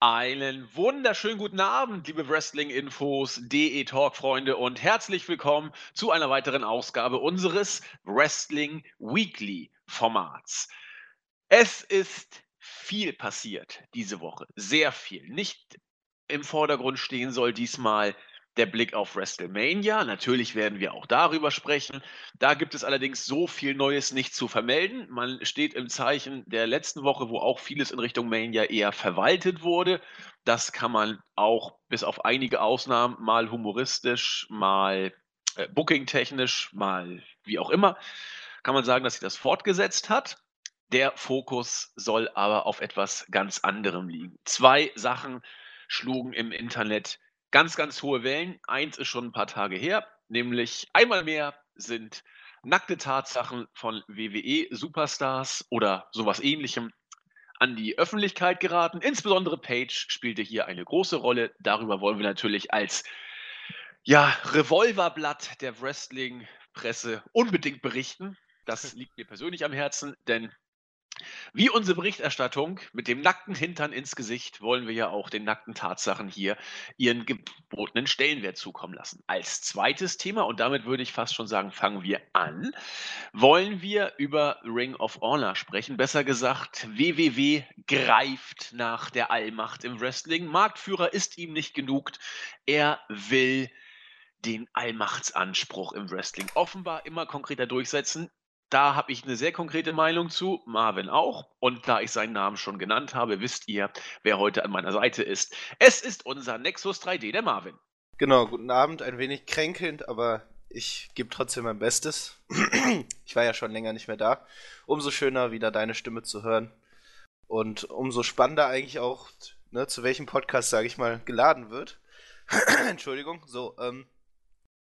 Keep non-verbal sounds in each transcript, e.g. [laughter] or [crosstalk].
Einen wunderschönen guten Abend, liebe Wrestling-Infos, DE Talk-Freunde und herzlich willkommen zu einer weiteren Ausgabe unseres Wrestling Weekly Formats. Es ist viel passiert diese Woche, sehr viel. Nicht im Vordergrund stehen soll diesmal der Blick auf WrestleMania. Natürlich werden wir auch darüber sprechen. Da gibt es allerdings so viel Neues nicht zu vermelden. Man steht im Zeichen der letzten Woche, wo auch vieles in Richtung Mania eher verwaltet wurde. Das kann man auch bis auf einige Ausnahmen mal humoristisch, mal äh, bookingtechnisch, mal wie auch immer, kann man sagen, dass sich das fortgesetzt hat. Der Fokus soll aber auf etwas ganz anderem liegen. Zwei Sachen schlugen im Internet ganz, ganz hohe Wellen. Eins ist schon ein paar Tage her, nämlich einmal mehr sind nackte Tatsachen von WWE-Superstars oder sowas ähnlichem an die Öffentlichkeit geraten. Insbesondere Page spielte hier eine große Rolle. Darüber wollen wir natürlich als ja, Revolverblatt der Wrestling-Presse unbedingt berichten. Das [laughs] liegt mir persönlich am Herzen, denn wie unsere Berichterstattung mit dem nackten Hintern ins Gesicht wollen wir ja auch den nackten Tatsachen hier ihren gebotenen Stellenwert zukommen lassen. Als zweites Thema, und damit würde ich fast schon sagen, fangen wir an, wollen wir über Ring of Honor sprechen. Besser gesagt, WWW greift nach der Allmacht im Wrestling. Marktführer ist ihm nicht genug. Er will den Allmachtsanspruch im Wrestling offenbar immer konkreter durchsetzen. Da habe ich eine sehr konkrete Meinung zu, Marvin auch. Und da ich seinen Namen schon genannt habe, wisst ihr, wer heute an meiner Seite ist. Es ist unser Nexus 3D, der Marvin. Genau, guten Abend, ein wenig kränkelnd, aber ich gebe trotzdem mein Bestes. [clears throat] ich war ja schon länger nicht mehr da. Umso schöner, wieder deine Stimme zu hören. Und umso spannender eigentlich auch, ne, zu welchem Podcast, sage ich mal, geladen wird. [clears throat] Entschuldigung, so, ähm,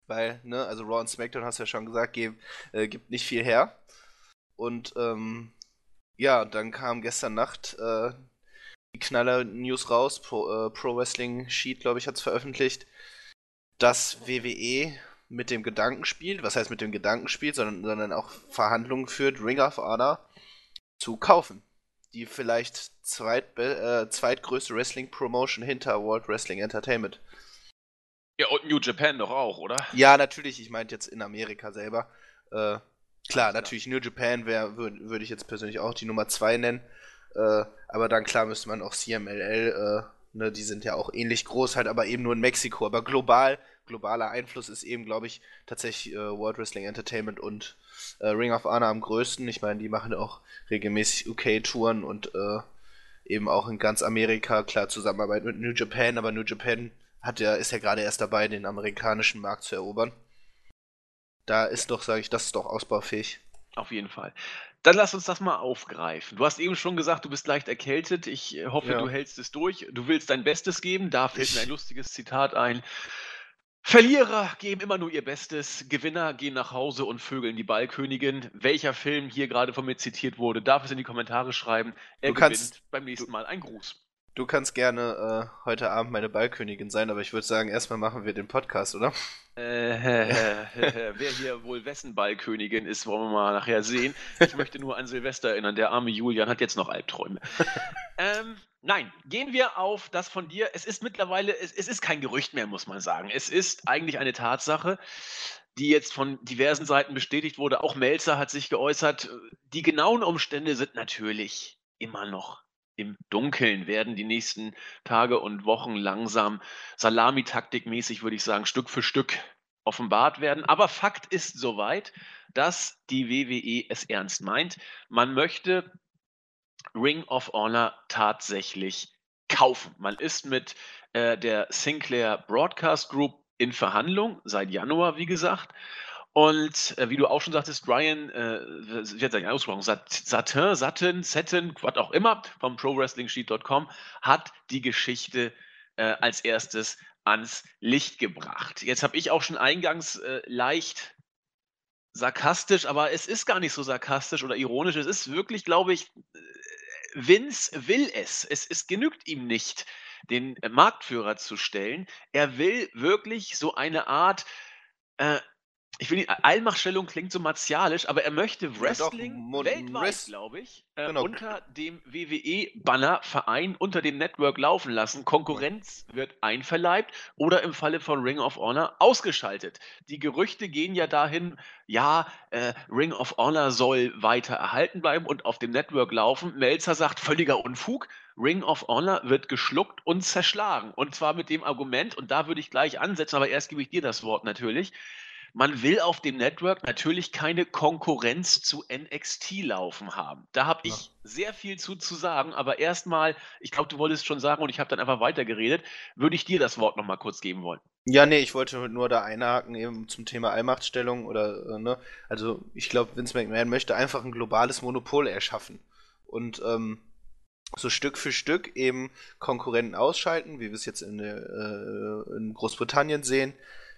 weil, ne, also Raw und SmackDown hast du ja schon gesagt, geb, äh, gibt nicht viel her. Und ähm, ja, dann kam gestern Nacht äh, die Knaller-News raus, Pro, äh, Pro Wrestling Sheet, glaube ich, hat es veröffentlicht, dass WWE mit dem Gedanken spielt, was heißt mit dem Gedanken spielt, sondern, sondern auch Verhandlungen führt, Ring of Honor zu kaufen. Die vielleicht zweit, äh, zweitgrößte Wrestling-Promotion hinter World Wrestling Entertainment. Ja, und New Japan doch auch, oder? Ja, natürlich. Ich meinte jetzt in Amerika selber. Äh, klar, natürlich New Japan würde würd ich jetzt persönlich auch die Nummer 2 nennen. Äh, aber dann klar müsste man auch CMLL, äh, ne, die sind ja auch ähnlich groß, halt aber eben nur in Mexiko. Aber global, globaler Einfluss ist eben, glaube ich, tatsächlich äh, World Wrestling Entertainment und äh, Ring of Honor am größten. Ich meine, die machen auch regelmäßig UK-Touren und äh, eben auch in ganz Amerika, klar, Zusammenarbeit mit New Japan, aber New Japan hat ja, ist ja gerade erst dabei, den amerikanischen Markt zu erobern. Da ist doch, sage ich, das ist doch ausbaufähig. Auf jeden Fall. Dann lass uns das mal aufgreifen. Du hast eben schon gesagt, du bist leicht erkältet. Ich äh, hoffe, ja. du hältst es durch. Du willst dein Bestes geben. Da fällt ich... mir ein lustiges Zitat ein. Verlierer geben immer nur ihr Bestes, Gewinner gehen nach Hause und vögeln die Ballkönigin. Welcher Film hier gerade von mir zitiert wurde, darf es in die Kommentare schreiben. Er du kannst, beim nächsten Mal ein Gruß. Du kannst gerne äh, heute Abend meine Ballkönigin sein, aber ich würde sagen, erstmal machen wir den Podcast, oder? Äh, [laughs] wer hier wohl wessen Ballkönigin ist, wollen wir mal nachher sehen. Ich möchte nur an Silvester erinnern, der arme Julian hat jetzt noch Albträume. ähm, nein, gehen wir auf das von dir. Es ist mittlerweile, es, es ist kein Gerücht mehr, muss man sagen. Es ist eigentlich eine Tatsache die jetzt von diversen Seiten bestätigt wurde. Auch Melzer hat sich geäußert. Die genauen Umstände sind natürlich immer noch im Dunkeln werden die nächsten Tage und Wochen langsam Salamitaktikmäßig, würde ich sagen, Stück für Stück offenbart werden. Aber Fakt ist soweit, dass die WWE es ernst meint. Man möchte Ring of Honor tatsächlich kaufen. Man ist mit äh, der Sinclair Broadcast Group in Verhandlung, seit Januar, wie gesagt. Und äh, wie du auch schon sagtest, Ryan, äh, ich werde sagen, ausgesprochen, Sat Satin, Satin, Satin, was auch immer, vom ProWrestlingSheet.com, hat die Geschichte äh, als erstes ans Licht gebracht. Jetzt habe ich auch schon eingangs äh, leicht sarkastisch, aber es ist gar nicht so sarkastisch oder ironisch. Es ist wirklich, glaube ich, äh, Vince will es. Es, es genügt ihm nicht, den Marktführer zu stellen. Er will wirklich so eine Art äh, ich will die Allmachtstellung klingt so martialisch, aber er möchte Wrestling Mo- weltweit, glaube ich, äh, Genau. unter dem WWE-Banner Verein unter dem Network laufen lassen. Konkurrenz wird einverleibt oder im Falle von Ring of Honor ausgeschaltet. Die Gerüchte gehen ja dahin, ja, äh, Ring of Honor soll weiter erhalten bleiben und auf dem Network laufen. Melzer sagt völliger Unfug. Ring of Honor wird geschluckt und zerschlagen. Und zwar mit dem Argument, und da würde ich gleich ansetzen, aber erst gebe ich dir das Wort natürlich. Man will auf dem Network natürlich keine Konkurrenz zu NXT laufen haben. Da habe ich Ja. sehr viel zu, zu sagen, aber erstmal, ich glaube, du wolltest schon sagen und ich habe dann einfach weitergeredet, würde ich dir das Wort nochmal kurz geben wollen. Ja, nee, ich wollte nur da einhaken eben zum Thema Allmachtstellung oder, äh, ne, also ich glaube, Vince McMahon möchte einfach ein globales Monopol erschaffen und ähm, so Stück für Stück eben Konkurrenten ausschalten, wie wir es jetzt in, äh, in Großbritannien sehen,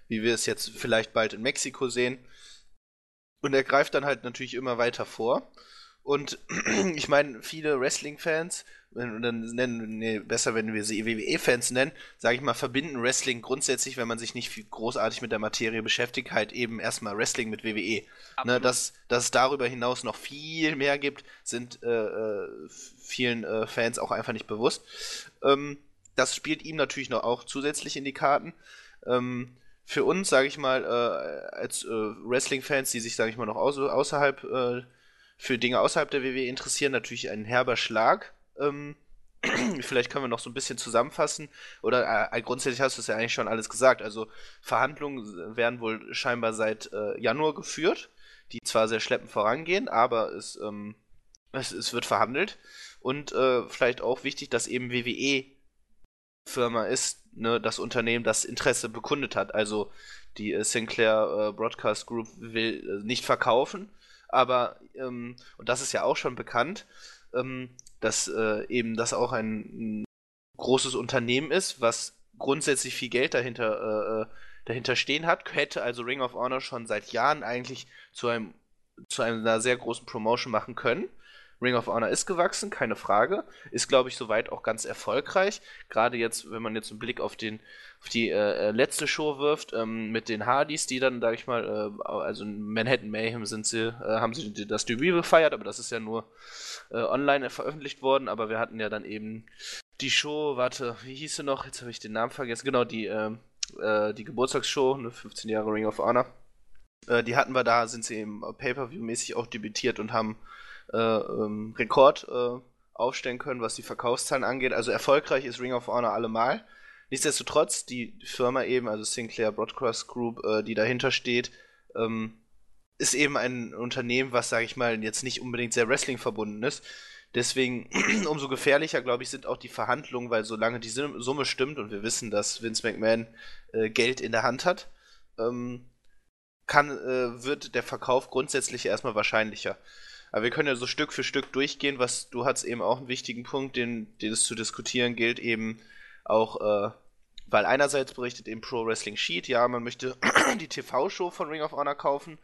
wie wir es jetzt vielleicht bald in Mexiko sehen. Und er greift dann halt natürlich immer weiter vor. Und [clears throat] ich meine, viele Wrestling-Fans, wenn- dann nennen, nee, besser, wenn wir sie WWE-Fans nennen, sage ich mal, verbinden Wrestling grundsätzlich, wenn man sich nicht großartig mit der Materie beschäftigt, halt eben erstmal Wrestling mit WWE. Ne, dass, dass es darüber hinaus noch viel mehr gibt, sind äh, äh, vielen äh, Fans auch einfach nicht bewusst. Ähm, das spielt ihm natürlich noch auch zusätzlich in die Karten. Ähm, für uns, sage ich mal, äh, als äh, Wrestling-Fans, die sich, sage ich mal, noch au außerhalb äh, für Dinge außerhalb der WWE interessieren, natürlich ein herber Schlag. Ähm, [clears throat] vielleicht können wir noch so ein bisschen zusammenfassen. Oder äh, grundsätzlich hast du es ja eigentlich schon alles gesagt. Also Verhandlungen werden wohl scheinbar seit äh, Januar geführt, die zwar sehr schleppend vorangehen, aber es, ähm, es, es wird verhandelt. Und äh, vielleicht auch wichtig, dass eben WWE Firma ist, ne, das Unternehmen, das Interesse bekundet hat. Also die äh, Sinclair äh, Broadcast Group will äh, nicht verkaufen, aber, ähm, und das ist ja auch schon bekannt, ähm, dass äh, eben das auch ein, ein großes Unternehmen ist, was grundsätzlich viel Geld dahinter, äh, äh, dahinter stehen hat, hätte also Ring of Honor schon seit Jahren eigentlich zu einem zu einer sehr großen Promotion machen können. Ring of Honor ist gewachsen, keine Frage. Ist, glaube ich, soweit auch ganz erfolgreich. Gerade jetzt, wenn man jetzt einen Blick auf, den, auf die äh, letzte Show wirft, ähm, mit den Hardys, die dann, sag ich mal, äh, also in Manhattan Mayhem sind sie, äh, haben sie das Debüt gefeiert, aber das ist ja nur äh, online veröffentlicht worden. Aber wir hatten ja dann eben die Show, warte, wie hieß sie noch? Jetzt habe ich den Namen vergessen. Genau, die, ähm, äh, die Geburtstagsshow, ne, 15 Jahre Ring of Honor. Äh, die hatten wir da, sind sie eben Pay-Per-View-mäßig auch debütiert und haben äh, ähm, Rekord äh, aufstellen können, was die Verkaufszahlen angeht. Also erfolgreich ist Ring of Honor allemal. Nichtsdestotrotz, die Firma eben, also Sinclair Broadcast Group, äh, die dahinter steht, ähm, ist eben ein Unternehmen, was, sage ich mal, jetzt nicht unbedingt sehr Wrestling verbunden ist. Deswegen [clears throat] umso gefährlicher, glaube ich, sind auch die Verhandlungen, weil solange die Summe stimmt und wir wissen, dass Vince McMahon äh, Geld in der Hand hat, ähm, kann, äh, wird der Verkauf grundsätzlich erstmal wahrscheinlicher. Aber wir können ja so Stück für Stück durchgehen, was du hast eben auch einen wichtigen Punkt, den, den es zu diskutieren gilt, eben auch, äh, weil einerseits berichtet eben Pro Wrestling Sheet, ja, man möchte [clears throat] die TV-Show von Ring of Honor kaufen,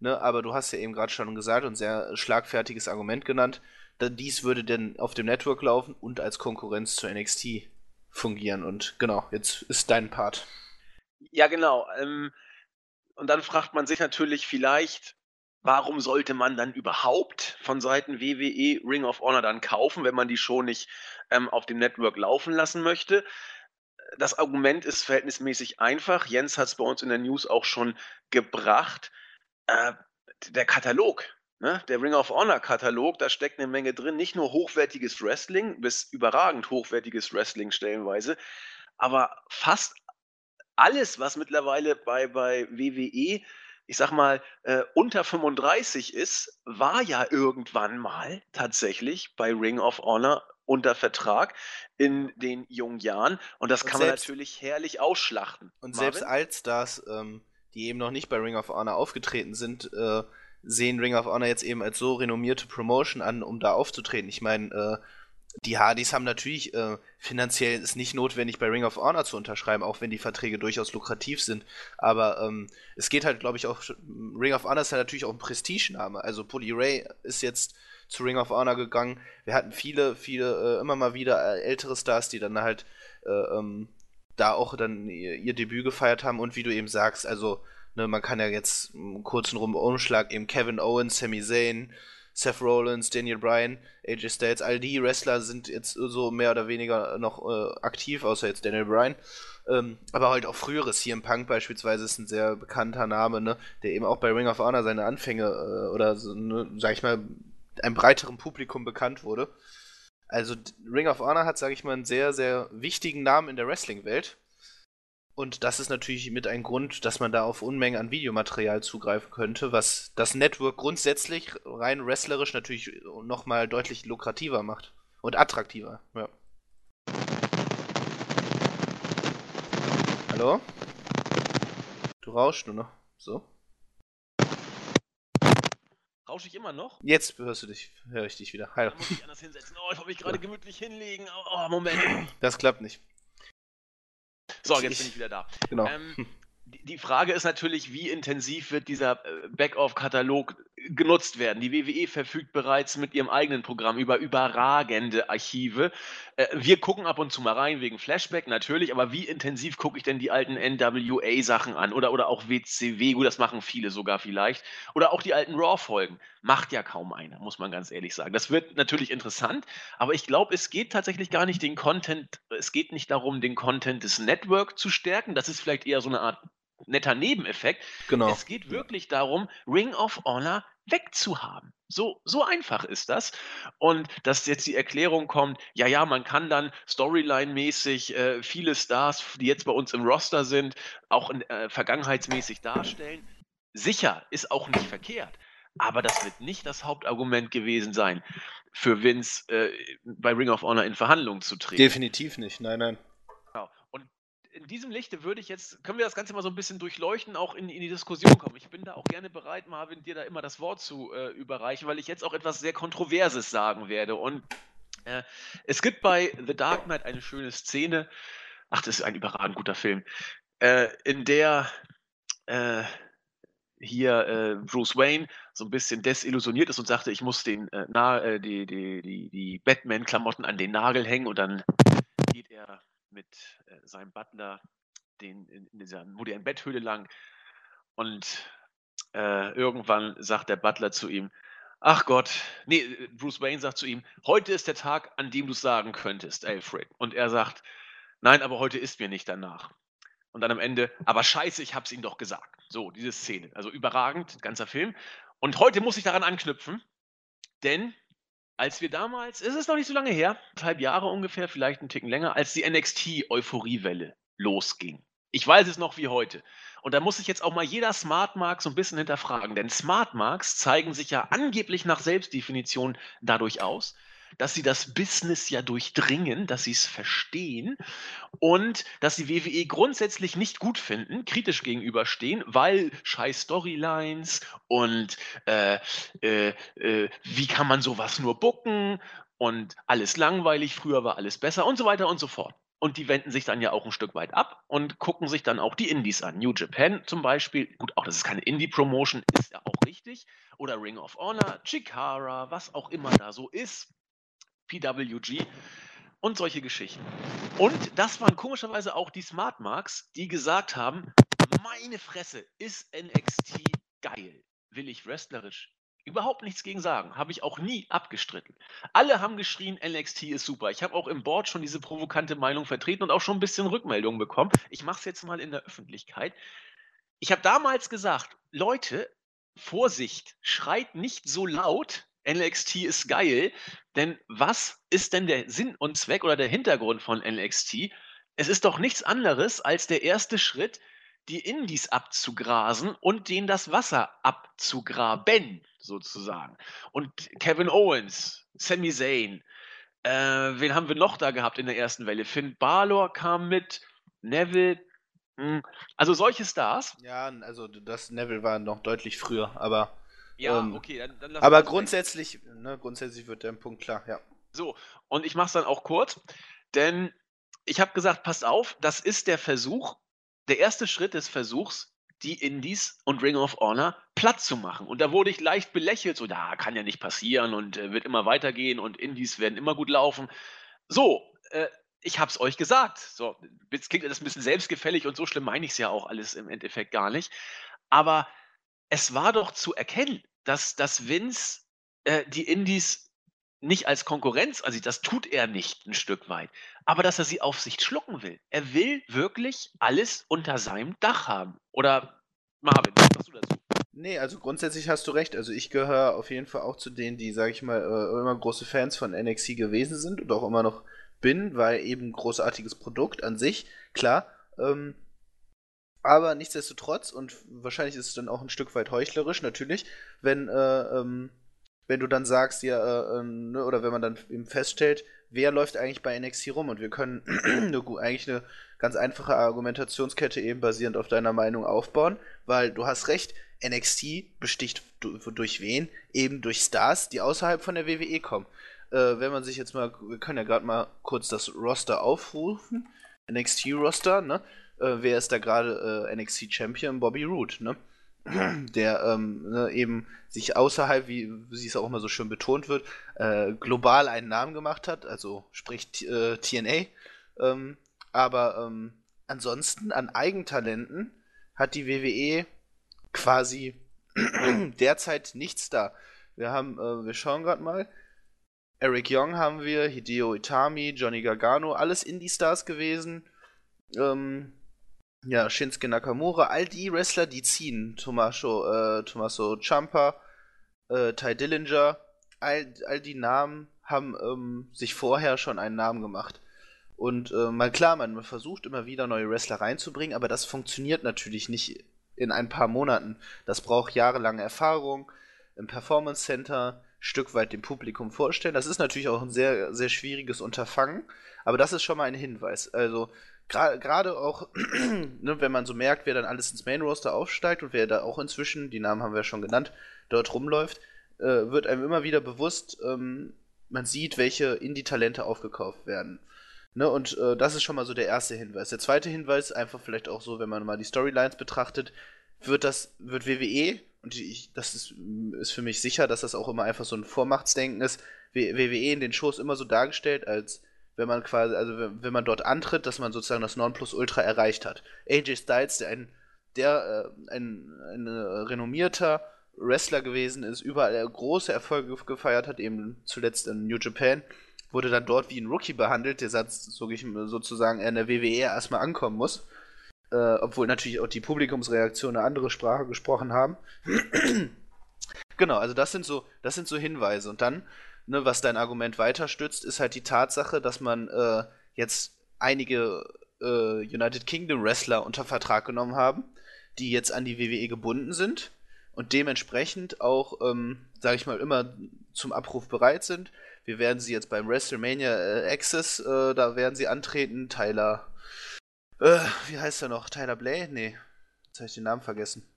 ne, aber du hast ja eben gerade schon gesagt und sehr schlagfertiges Argument genannt, denn dies würde denn auf dem Network laufen und als Konkurrenz zur NXT fungieren. Und genau, jetzt ist dein Part. Ja, genau. Ähm, und dann fragt man sich natürlich vielleicht, warum sollte man dann überhaupt von Seiten WWE Ring of Honor dann kaufen, wenn man die Show nicht ähm, auf dem Network laufen lassen möchte? Das Argument ist verhältnismäßig einfach. Jens hat es bei uns in der News auch schon gebracht. Äh, der Katalog, ne? der Ring of Honor Katalog, da steckt eine Menge drin. Nicht nur hochwertiges Wrestling, bis überragend hochwertiges Wrestling stellenweise, aber fast alles, was mittlerweile bei, bei WWE, ich sag mal, äh, unter 35 ist, war ja irgendwann mal tatsächlich bei Ring of Honor unter Vertrag in den jungen Jahren. Und das Und kann man selbst- natürlich herrlich ausschlachten. Und Marvin? selbst Altstars, ähm, die eben noch nicht bei Ring of Honor aufgetreten sind, äh, sehen Ring of Honor jetzt eben als so renommierte Promotion an, um da aufzutreten. Ich meine, äh, die Hardys haben natürlich äh, finanziell ist nicht notwendig, bei Ring of Honor zu unterschreiben, auch wenn die Verträge durchaus lukrativ sind. Aber ähm, es geht halt, glaube ich, auch. Ring of Honor ist ja natürlich auch ein Prestigename. Also Bully Ray ist jetzt zu Ring of Honor gegangen. Wir hatten viele, viele, äh, immer mal wieder äh, ältere Stars, die dann halt äh, ähm, da auch dann ihr, ihr Debüt gefeiert haben und wie du eben sagst, also Ne, man kann ja jetzt einen kurzen Umschlag eben Kevin Owens, Sami Zayn, Seth Rollins, Daniel Bryan, AJ Styles, all die Wrestler sind jetzt so mehr oder weniger noch äh, aktiv, außer jetzt Daniel Bryan. Ähm, aber halt auch frühere CM Punk beispielsweise ist ein sehr bekannter Name, ne, der eben auch bei Ring of Honor seine Anfänge äh, oder so, ne, sag ich mal, einem breiteren Publikum bekannt wurde. Also Ring of Honor hat, sag ich mal, einen sehr, sehr wichtigen Namen in der Wrestling-Welt. Und das ist natürlich mit ein Grund, dass man da auf Unmengen an Videomaterial zugreifen könnte, was das Network grundsätzlich rein wrestlerisch natürlich nochmal deutlich lukrativer macht und attraktiver. Ja. Hallo? Du rauschst nur noch. So. Rausche ich immer noch? Jetzt hörst du dich, höre ich dich wieder. Hallo. Muss ich anders hinsetzen. Oh, ich wollte mich gerade gemütlich hinlegen. Oh, Moment. Das klappt nicht. So, jetzt bin ich wieder da. Genau. Ähm, die Frage ist natürlich, wie intensiv wird dieser äh, Backoff-Katalog genutzt werden. Die WWE verfügt bereits mit ihrem eigenen Programm über überragende Archive. Äh, wir gucken ab und zu mal rein wegen Flashback natürlich, aber wie intensiv gucke ich denn die alten NWA-Sachen an oder, oder auch WCW? Gut, das machen viele sogar vielleicht. Oder auch die alten Raw-Folgen. Macht ja kaum einer, muss man ganz ehrlich sagen. Das wird natürlich interessant, aber ich glaube, es geht tatsächlich gar nicht den Content, es geht nicht darum, den Content des Network zu stärken. Das ist vielleicht eher so eine Art netter Nebeneffekt. Genau. Es geht wirklich darum, Ring of Honor wegzuhaben. So, so einfach ist das. Und dass jetzt die Erklärung kommt, ja, ja, man kann dann Storyline-mäßig äh, viele Stars, die jetzt bei uns im Roster sind, auch in, äh, vergangenheitsmäßig darstellen. Sicher, ist auch nicht verkehrt. Aber das wird nicht das Hauptargument gewesen sein, für Vince äh, bei Ring of Honor in Verhandlungen zu treten. Definitiv nicht, nein, nein in diesem Lichte würde ich jetzt, können wir das Ganze mal so ein bisschen durchleuchten, auch in, in die Diskussion kommen. Ich bin da auch gerne bereit, Marvin, dir da immer das Wort zu äh, überreichen, weil ich jetzt auch etwas sehr Kontroverses sagen werde. Und äh, es gibt bei The Dark Knight eine schöne Szene, ach, das ist ein überragend guter Film, äh, in der äh, hier äh, Bruce Wayne so ein bisschen desillusioniert ist und sagte, ich muss den, äh, die, die, die, die Batman-Klamotten an den Nagel hängen und dann geht er mit äh, seinem Butler den, in, in dieser modernen Betthöhle lang und äh, irgendwann sagt der Butler zu ihm, ach Gott, nee, Bruce Wayne sagt zu ihm, heute ist der Tag, an dem du es sagen könntest, Alfred. Und er sagt, nein, aber heute ist mir nicht danach. Und dann am Ende, aber scheiße, ich hab's ihm doch gesagt. So, diese Szene. Also überragend, ganzer Film. Und heute muss ich daran anknüpfen, denn als wir damals, es ist noch nicht so lange her, halb Jahre ungefähr, vielleicht einen Ticken länger, als die NXT-Euphoriewelle losging. Ich weiß es noch wie heute. Und da muss sich jetzt auch mal jeder Smartmark so ein bisschen hinterfragen, denn Smartmarks zeigen sich ja angeblich nach Selbstdefinition dadurch aus, dass sie das Business ja durchdringen, dass sie es verstehen und dass sie WWE grundsätzlich nicht gut finden, kritisch gegenüberstehen, weil scheiß Storylines und äh, äh, äh, wie kann man sowas nur bucken und alles langweilig, früher war alles besser und so weiter und so fort. Und die wenden sich dann ja auch ein Stück weit ab und gucken sich dann auch die Indies an. New Japan zum Beispiel, gut, auch das ist keine Indie-Promotion, ist ja auch richtig. Oder Ring of Honor, Chikara, was auch immer da so ist. PWG und solche Geschichten. Und das waren komischerweise auch die Smart Marks, die gesagt haben, meine Fresse, ist NXT geil. Will ich wrestlerisch überhaupt nichts gegen sagen. Habe ich auch nie abgestritten. Alle haben geschrien, NXT ist super. Ich habe auch im Board schon diese provokante Meinung vertreten und auch schon ein bisschen Rückmeldungen bekommen. Ich mache es jetzt mal in der Öffentlichkeit. Ich habe damals gesagt, Leute, Vorsicht, schreit nicht so laut, NXT ist geil. Denn was ist denn der Sinn und Zweck oder der Hintergrund von NXT? Es ist doch nichts anderes als der erste Schritt, die Indies abzugrasen und denen das Wasser abzugraben, sozusagen. Und Kevin Owens, Sami Zayn, äh, wen haben wir noch da gehabt in der ersten Welle? Finn Balor kam mit, Neville, mh, hm, also solche Stars. Ja, also das Neville war noch deutlich früher, aber ja, ähm, okay, dann, dann Aber grundsätzlich, ne, grundsätzlich wird der Punkt klar, ja. So, und ich mache es dann auch kurz, denn ich habe gesagt, passt auf, das ist der Versuch, der erste Schritt des Versuchs, die Indies und Ring of Honor platt zu machen. Und da wurde ich leicht belächelt, so, da kann ja nicht passieren und äh, wird immer weitergehen und Indies werden immer gut laufen. So, äh, ich habe es euch gesagt. So, jetzt klingt das ein bisschen selbstgefällig und so schlimm meine ich es ja auch alles im Endeffekt gar nicht. Aber es war doch zu erkennen, dass, dass Vince äh, die Indies nicht als Konkurrenz, also das tut er nicht ein Stück weit, aber dass er sie auf sich schlucken will. Er will wirklich alles unter seinem Dach haben. Oder Marvin, was sagst du dazu? Nee, also grundsätzlich hast du recht. Also ich gehöre auf jeden Fall auch zu denen, die, sag ich mal, äh, immer große Fans von NXT gewesen sind und auch immer noch bin, weil eben großartiges Produkt an sich, klar. Ähm, aber nichtsdestotrotz, und wahrscheinlich ist es dann auch ein Stück weit heuchlerisch, natürlich, wenn, äh, ähm, wenn du dann sagst, ja, äh, ähm, ne, oder wenn man dann eben feststellt, wer läuft eigentlich bei NXT rum und wir können [clears throat] eigentlich eine ganz einfache Argumentationskette eben basierend auf deiner Meinung aufbauen, weil du hast recht, NXT besticht durch wen? Eben durch Stars, die außerhalb von der WWE kommen. Äh, wenn man sich jetzt mal, wir können ja gerade mal kurz das Roster aufrufen. NXT-Roster, ne? Äh, wer ist da gerade äh, NXT Champion? Bobby Roode, ne? [clears throat] Der ähm, ne, eben sich außerhalb, wie, wie es auch immer so schön betont wird, äh, global einen Namen gemacht hat, also sprich äh, TNA. Ähm, aber ähm, ansonsten an Eigentalenten hat die WWE quasi [clears throat] derzeit nichts da. Wir haben, äh, wir schauen gerade mal. Eric Young haben wir, Hideo Itami, Johnny Gargano, alles Indie-Stars gewesen. Ähm, ja, Shinsuke Nakamura, all die Wrestler, die ziehen. Tommaso, äh, Tommaso Ciampa, äh, Ty Dillinger, all, all die Namen haben ähm, sich vorher schon einen Namen gemacht. Und äh, mal klar, man versucht immer wieder neue Wrestler reinzubringen, aber das funktioniert natürlich nicht in ein paar Monaten. Das braucht jahrelange Erfahrung im Performance Center, Stück weit dem Publikum vorstellen. Das ist natürlich auch ein sehr, sehr schwieriges Unterfangen, aber das ist schon mal ein Hinweis. Also gerade auch, [clears throat] ne, wenn man so merkt, wer dann alles ins Main Roster aufsteigt und wer da auch inzwischen, die Namen haben wir ja schon genannt, dort rumläuft, äh, wird einem immer wieder bewusst, ähm, man sieht, welche Indie-Talente aufgekauft werden. Ne, und äh, das ist schon mal so der erste Hinweis. Der zweite Hinweis, einfach vielleicht auch so, wenn man mal die Storylines betrachtet, wird das, wird WWE, und ich, das ist, ist für mich sicher, dass das auch immer einfach so ein Vormachtsdenken ist, WWE in den Shows immer so dargestellt, als wenn man quasi, also wenn, wenn man dort antritt, dass man sozusagen das Nonplusultra erreicht hat. AJ Styles, der ein, der, äh, ein, ein renommierter Wrestler gewesen ist, überall große Erfolge gefeiert hat, eben zuletzt in New Japan, wurde dann dort wie ein Rookie behandelt, der Satz sozusagen in der WWE erstmal ankommen muss. Äh, obwohl natürlich auch die Publikumsreaktion eine andere Sprache gesprochen haben. [clears throat] genau, also das sind so, das sind so Hinweise. Und dann, ne, was dein Argument weiter stützt, ist halt die Tatsache, dass man äh, jetzt einige äh, United Kingdom Wrestler unter Vertrag genommen haben, die jetzt an die WWE gebunden sind und dementsprechend auch, ähm, sage ich mal, immer zum Abruf bereit sind. Wir werden sie jetzt beim WrestleMania äh, Access, äh, da werden sie antreten. Tyler, äh, wie heißt er noch? Tyler Blay? Nee, jetzt habe ich den Namen vergessen.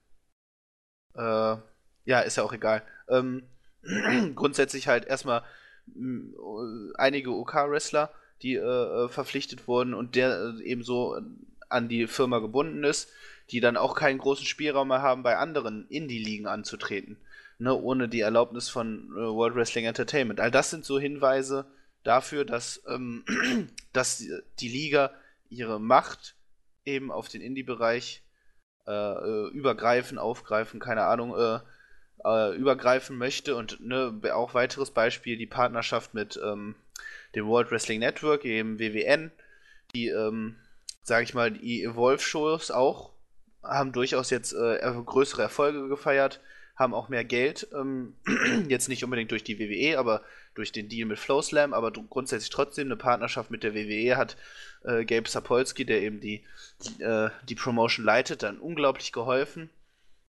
Äh, ja, ist ja auch egal. Ähm, [clears throat] grundsätzlich halt erstmal äh, einige OK-Wrestler, die äh, äh, verpflichtet wurden und der äh, ebenso an die Firma gebunden ist, die dann auch keinen großen Spielraum mehr haben, bei anderen Indie-Ligen anzutreten ne, ohne die Erlaubnis von äh, World Wrestling Entertainment. All das sind so Hinweise dafür, dass, ähm, [clears throat] dass die Liga ihre Macht eben auf den Indie-Bereich äh, äh, übergreifen, aufgreifen, keine Ahnung, äh, übergreifen möchte. Und ne, auch weiteres Beispiel, die Partnerschaft mit ähm, dem World Wrestling Network, eben WWN, die, ähm, sage ich mal, die Evolve-Shows auch haben durchaus jetzt äh, größere Erfolge gefeiert haben auch mehr Geld, ähm, [clears throat] jetzt nicht unbedingt durch die WWE, aber durch den Deal mit Flowslam, aber grundsätzlich trotzdem eine Partnerschaft mit der WWE hat äh, Gabe Sapolsky, der eben die, äh, die Promotion leitet, dann unglaublich geholfen.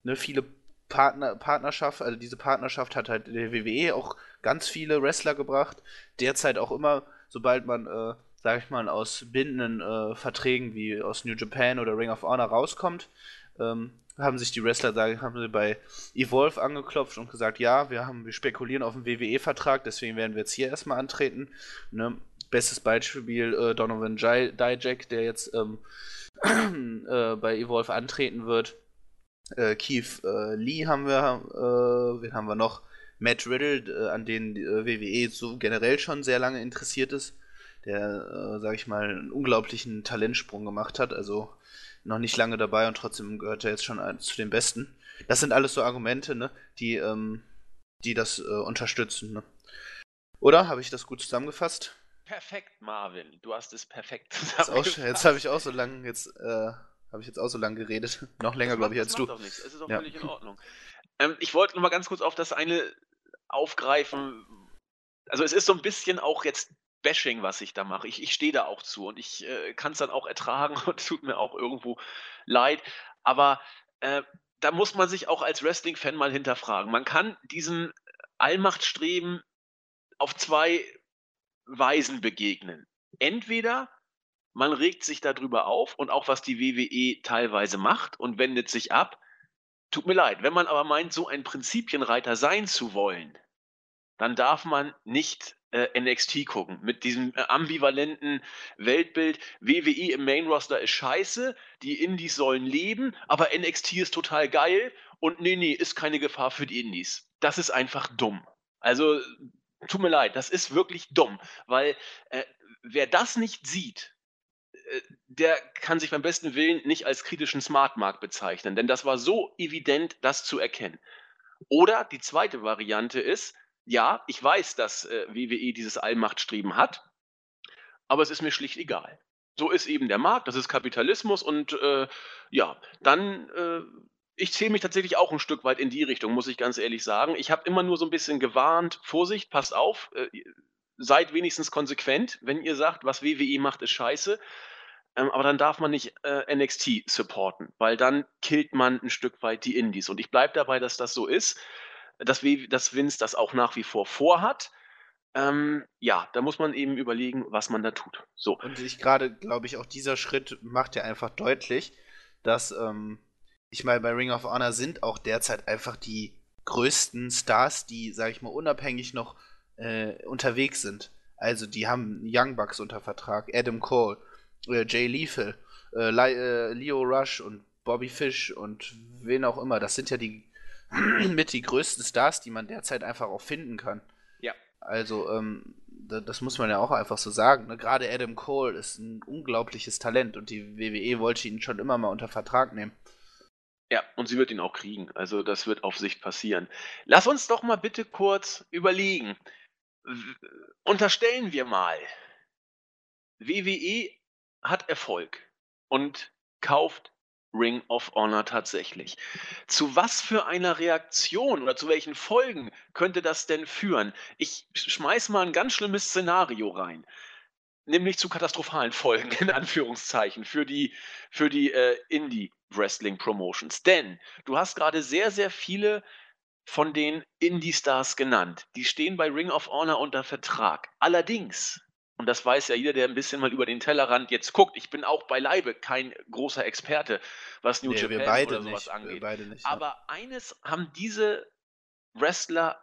Ne, viele Partner, Partnerschaft, also diese Partnerschaft hat halt der WWE auch ganz viele Wrestler gebracht. Derzeit auch immer, sobald man, äh, sag ich mal, aus bindenden äh, Verträgen wie aus New Japan oder Ring of Honor rauskommt, ähm, haben sich die Wrestler sagen, haben sie bei Evolve angeklopft und gesagt, ja, wir haben, wir spekulieren auf einen WWE-Vertrag, deswegen werden wir jetzt hier erstmal antreten. Ne? Bestes Beispiel äh, Donovan Dijak, der jetzt ähm, [clears throat] äh, bei Evolve antreten wird. Äh, Keith äh, Lee haben wir, äh, wen haben wir noch? Matt Riddle, äh, an den WWE so generell schon sehr lange interessiert ist. der, äh, sag ich mal, einen unglaublichen Talentsprung gemacht hat. Also noch nicht lange dabei und trotzdem gehört er jetzt schon zu den Besten. Das sind alles so Argumente, ne, die, ähm, die das äh, unterstützen. Ne? Oder? Habe ich das gut zusammengefasst? Perfekt, Marvin. Du hast es perfekt zusammengefasst. Jetzt, jetzt habe ich auch so lange jetzt äh, habe ich jetzt auch so lange geredet. [laughs] Noch länger, glaube ich, als du. Doch nichts. Es ist auch ja. völlig in Ordnung. Ähm, ich wollte noch mal ganz kurz auf das eine aufgreifen. Also es ist so ein bisschen auch jetzt Bashing, was ich da mache. Ich, ich stehe da auch zu und ich äh, kann es dann auch ertragen [laughs] und tut mir auch irgendwo leid. Aber äh, da muss man sich auch als Wrestling-Fan mal hinterfragen. Man kann diesen Allmachtstreben auf zwei Weisen begegnen. Entweder man regt sich darüber auf und auch was die WWE teilweise macht und wendet sich ab. Tut mir leid, wenn man aber meint, so ein Prinzipienreiter sein zu wollen, dann darf man nicht äh, NXT gucken. Mit diesem äh, ambivalenten Weltbild. WWE im Main Roster ist scheiße, die Indies sollen leben, aber NXT ist total geil und nee, nee, ist keine Gefahr für die Indies. Das ist einfach dumm. Also, tut mir leid, das ist wirklich dumm, weil äh, wer das nicht sieht, äh, der kann sich beim besten Willen nicht als kritischen Smart Mark bezeichnen, denn das war so evident, das zu erkennen. Oder die zweite Variante ist, ja, ich weiß, dass äh, WWE dieses Allmachtstreben hat, aber es ist mir schlicht egal. So ist eben der Markt, das ist Kapitalismus und äh, ja, dann, äh, ich zähle mich tatsächlich auch ein Stück weit in die Richtung, muss ich ganz ehrlich sagen. Ich habe immer nur so ein bisschen gewarnt, Vorsicht, passt auf, äh, seid wenigstens konsequent, wenn ihr sagt, was WWE macht, ist scheiße. Ähm, aber dann darf man nicht äh, NXT supporten, weil dann killt man ein Stück weit die Indies. Und ich bleibe dabei, dass das so ist, dass, dass Vince das auch nach wie vor vorhat. Ähm, ja, da muss man eben überlegen, was man da tut. So. Und ich gerade, glaube ich, auch dieser Schritt macht ja einfach deutlich, dass, ähm, ich meine, bei Ring of Honor sind auch derzeit einfach die größten Stars, die, sage ich mal, unabhängig noch äh, unterwegs sind. Also die haben Young Bucks unter Vertrag, Adam Cole, äh, Jay Lethal, äh, äh, Leo Rush und Bobby Fish und wen auch immer. Das sind ja die [clears throat] mit die größten Stars, die man derzeit einfach auch finden kann. Ja. Also, ähm, da, das muss man ja auch einfach so sagen. Ne? Gerade Adam Cole ist ein unglaubliches Talent und die WWE wollte ihn schon immer mal unter Vertrag nehmen. Ja, und sie wird ihn auch kriegen. Also das wird auf Sicht passieren. Lass uns doch mal bitte kurz überlegen. Unterstellen wir mal, WWE hat Erfolg und kauft Ring of Honor tatsächlich. Zu was für einer Reaktion oder zu welchen Folgen könnte das denn führen? Ich schmeiß mal ein ganz schlimmes Szenario rein, nämlich zu katastrophalen Folgen in Anführungszeichen für die für die äh, Indie Wrestling Promotions. Denn du hast gerade sehr sehr viele von den Indie Stars genannt. Die stehen bei Ring of Honor unter Vertrag. Allerdings und das weiß ja jeder, der ein bisschen mal über den Tellerrand jetzt guckt. Ich bin auch beileibe kein großer Experte, was New nee, Japan oder sowas nicht, angeht. Nicht, Aber ja. eines haben diese Wrestler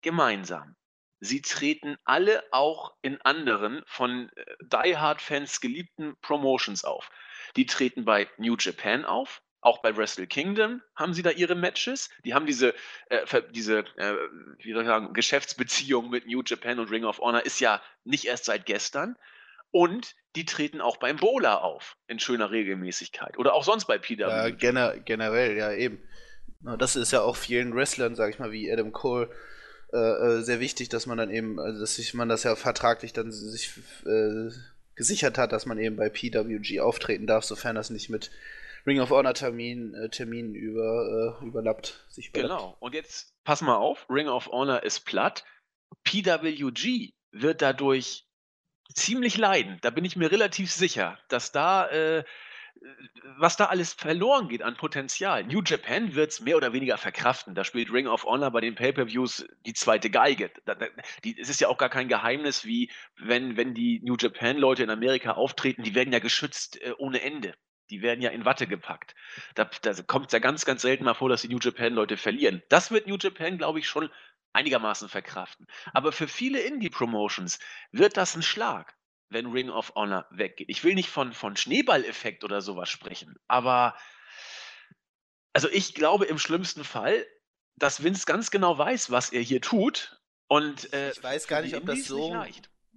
gemeinsam. Sie treten alle auch in anderen von äh, Die Hard Fans geliebten Promotions auf. Die treten bei New Japan auf, auch bei Wrestle Kingdom haben sie da ihre Matches. Die haben diese, äh, diese äh, wie soll ich sagen, Geschäftsbeziehung mit New Japan und Ring of Honor ist ja nicht erst seit gestern. Und die treten auch beim Bowler auf in schöner Regelmäßigkeit. Oder auch sonst bei PW. Ja, gener generell, ja, eben. Das ist ja auch vielen Wrestlern, sag ich mal, wie Adam Cole, äh, äh, sehr wichtig, dass man dann eben, also dass sich man das ja vertraglich dann sich äh, gesichert hat, dass man eben bei PWG auftreten darf, sofern das nicht mit Ring of Honor Termin, äh, Termin über, äh, überlappt, sich überlappt. Genau. Und jetzt pass mal auf, Ring of Honor ist platt. PWG wird dadurch ziemlich leiden. Da bin ich mir relativ sicher, dass da äh, was da alles verloren geht an Potenzial. New Japan wird es mehr oder weniger verkraften. Da spielt Ring of Honor bei den Pay-Per-Views die zweite Geige. Da, da, die, es ist ja auch gar kein Geheimnis, wie wenn, wenn die New Japan-Leute in Amerika auftreten, die werden ja geschützt äh, ohne Ende. Die werden ja in Watte gepackt. Da, da kommt es ja ganz, ganz selten mal vor, dass die New Japan-Leute verlieren. Das wird New Japan, glaube ich, schon einigermaßen verkraften. Aber für viele Indie-Promotions wird das ein Schlag, wenn Ring of Honor weggeht. Ich will nicht von, von Schneeballeffekt oder sowas sprechen, aber also ich glaube im schlimmsten Fall, dass Vince ganz genau weiß, was er hier tut. Und äh, ich weiß gar nicht, ob das so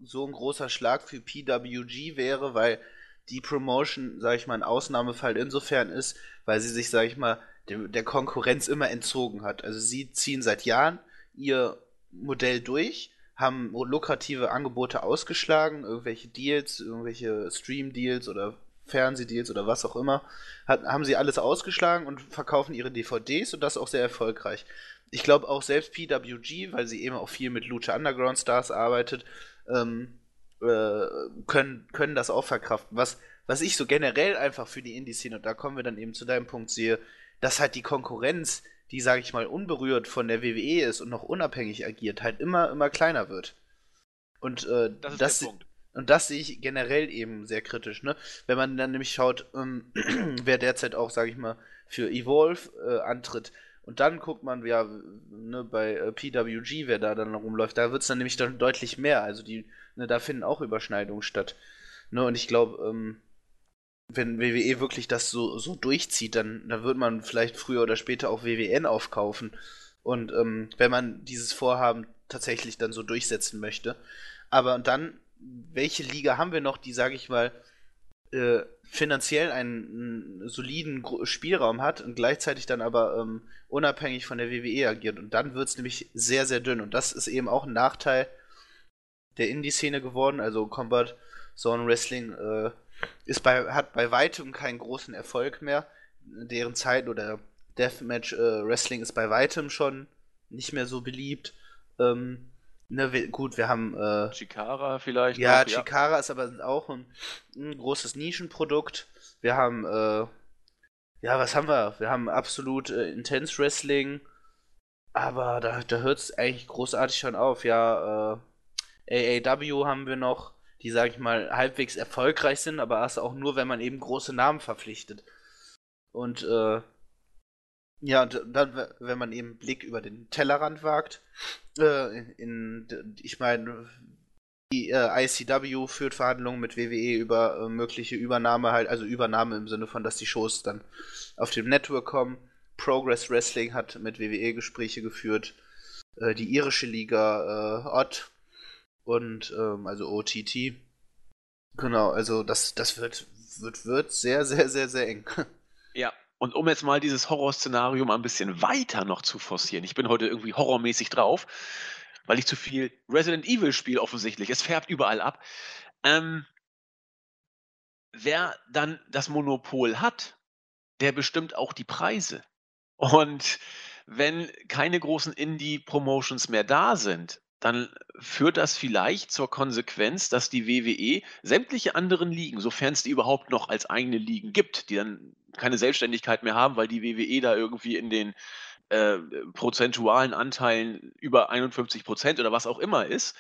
so ein großer Schlag für PWG wäre, weil die Promotion, sage ich mal, ein Ausnahmefall insofern ist, weil sie sich, sage ich mal, dem, der Konkurrenz immer entzogen hat. Also sie ziehen seit Jahren ihr Modell durch, haben lukrative Angebote ausgeschlagen, irgendwelche Deals, irgendwelche Stream-Deals oder Fernsehdeals oder was auch immer, hat, haben sie alles ausgeschlagen und verkaufen ihre DVDs und das auch sehr erfolgreich. Ich glaube auch selbst PWG, weil sie eben auch viel mit Lucha Underground Stars arbeitet, ähm, äh, können, können das auch verkraften. Was, was ich so generell einfach für die Indie-Szene, und da kommen wir dann eben zu deinem Punkt, sehe, dass halt die Konkurrenz, die, sage ich mal, unberührt von der WWE ist und noch unabhängig agiert, halt immer, immer kleiner wird. Und äh, das, das und das sehe ich generell eben sehr kritisch, ne? Wenn man dann nämlich schaut, ähm, [clears throat] wer derzeit auch, sage ich mal, für Evolve äh, antritt, und dann guckt man, ja, ne, bei äh, PWG, wer da dann rumläuft, da wird es dann nämlich dann deutlich mehr. Also die, ne, da finden auch Überschneidungen statt. Ne, und ich glaube, ähm, wenn WWE wirklich das so, so durchzieht, dann, dann wird man vielleicht früher oder später auch WWN aufkaufen. Und ähm, wenn man dieses Vorhaben tatsächlich dann so durchsetzen möchte. Aber dann, welche Liga haben wir noch, die, sage ich mal, äh, finanziell einen, einen soliden Spielraum hat und gleichzeitig dann aber ähm, unabhängig von der WWE agiert. Und dann wird es nämlich sehr, sehr dünn. Und das ist eben auch ein Nachteil der Indie-Szene geworden. Also Combat Zone Wrestling äh, ist bei, hat bei weitem keinen großen Erfolg mehr. Deren Zeit oder Deathmatch äh, Wrestling ist bei weitem schon nicht mehr so beliebt. Ähm, ne, wir, gut, wir haben. Äh, Chikara vielleicht. Ja, noch, Chikara ja. ist aber auch ein, ein, großes Nischenprodukt. Wir haben. Äh, ja, was haben wir? Wir haben absolut äh, Intense Wrestling. Aber da, da hört es eigentlich großartig schon auf. Ja, äh, AAW haben wir noch die, sag ich mal, halbwegs erfolgreich sind, aber erst auch nur, wenn man eben große Namen verpflichtet. Und äh, ja, und dann, wenn man eben Blick über den Tellerrand wagt, äh, in, ich meine, die äh, ICW führt Verhandlungen mit WWE über äh, mögliche Übernahme halt, also Übernahme im Sinne von, dass die Shows dann auf dem Network kommen. Progress Wrestling hat mit WWE Gespräche geführt. Äh, die irische Liga äh, Odd und ähm, also OTT. Genau, also das, das wird, wird, wird sehr, sehr, sehr, sehr eng. Ja, und um jetzt mal dieses Horrorszenario ein bisschen weiter noch zu forcieren. Ich bin heute irgendwie horrormäßig drauf, weil ich zu viel Resident Evil spiele offensichtlich. Es färbt überall ab. Ähm, wer dann das Monopol hat, der bestimmt auch die Preise. Und wenn keine großen Indie-Promotions mehr da sind, dann führt das vielleicht zur Konsequenz, dass die WWE sämtliche anderen Ligen, sofern es die überhaupt noch als eigene Ligen gibt, die dann keine Selbstständigkeit mehr haben, weil die WWE da irgendwie in den äh, prozentualen Anteilen über 51 Prozent oder was auch immer ist,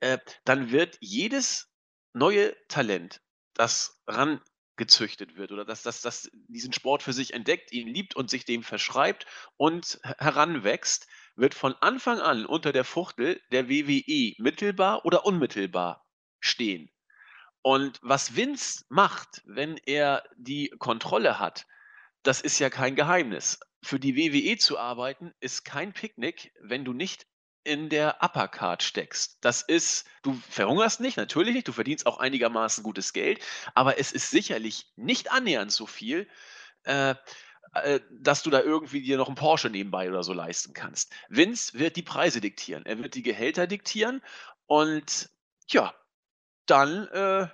äh, dann wird jedes neue Talent, das rangezüchtet wird oder das, das, das diesen Sport für sich entdeckt, ihn liebt und sich dem verschreibt und heranwächst, wird von Anfang an unter der Fuchtel der WWE mittelbar oder unmittelbar stehen. Und was Vince macht, wenn er die Kontrolle hat, das ist ja kein Geheimnis. Für die WWE zu arbeiten ist kein Picknick, wenn du nicht in der Uppercard steckst. Das ist, du verhungerst nicht, natürlich nicht, du verdienst auch einigermaßen gutes Geld, aber es ist sicherlich nicht annähernd so viel, äh, äh, dass du da irgendwie dir noch einen Porsche nebenbei oder so leisten kannst. Vince wird die Preise diktieren, er wird die Gehälter diktieren und ja, dann äh,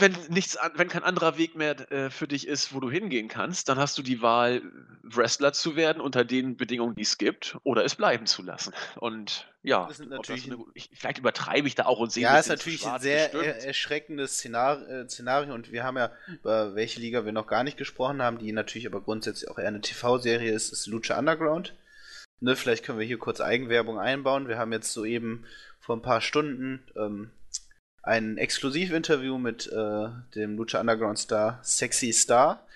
wenn nichts wenn kein anderer Weg mehr, äh, für dich ist, wo du hingehen kannst, dann hast du die Wahl, Wrestler zu werden unter den Bedingungen, die es gibt, oder es bleiben zu lassen. Und ja, Das sind natürlich das 'ne ich vielleicht übertreibe ich da auch und sehe Ja, ist natürlich ein sehr er erschreckendes Szenar äh, Szenario und wir haben ja über welche Liga wir noch gar nicht gesprochen haben, die natürlich aber grundsätzlich auch eher eine TV-Serie ist, ist Lucha Underground. Ne, vielleicht können wir hier kurz Eigenwerbung einbauen. Wir haben jetzt soeben vor ein paar Stunden, ähm ein Exklusivinterview mit äh, dem Lucha Underground Star Sexy Star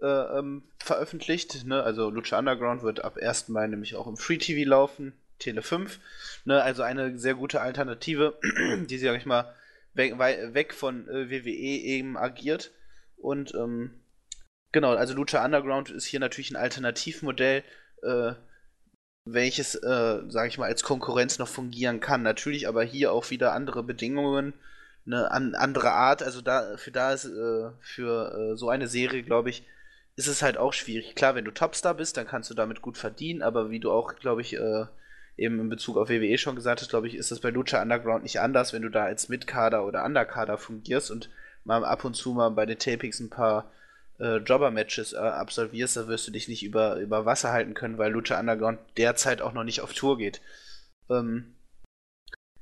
äh, ähm, veröffentlicht. Ne? Also Lucha Underground wird ab 1. Mai nämlich auch im Free TV laufen, Tele 5. Ne? Also eine sehr gute Alternative, [clears throat] die, sag ich mal, weg, weg von äh, WWE eben agiert. Und ähm, genau, also Lucha Underground ist hier natürlich ein Alternativmodell, äh, welches, äh, sage ich mal, als Konkurrenz noch fungieren kann. Natürlich aber hier auch wieder andere Bedingungen, eine an, andere Art. Also da für da ist äh, für äh, so eine Serie, glaube ich, ist es halt auch schwierig. Klar, wenn du Topstar bist, dann kannst du damit gut verdienen, aber wie du auch, glaube ich, äh, eben in Bezug auf WWE schon gesagt hast, glaube ich, ist das bei Lucha Underground nicht anders, wenn du da als Mitkader oder Underkader fungierst und mal ab und zu mal bei den Tapings ein paar äh, Jobber-Matches äh, absolvierst, da wirst du dich nicht über, über Wasser halten können, weil Lucha Underground derzeit auch noch nicht auf Tour geht. Ähm,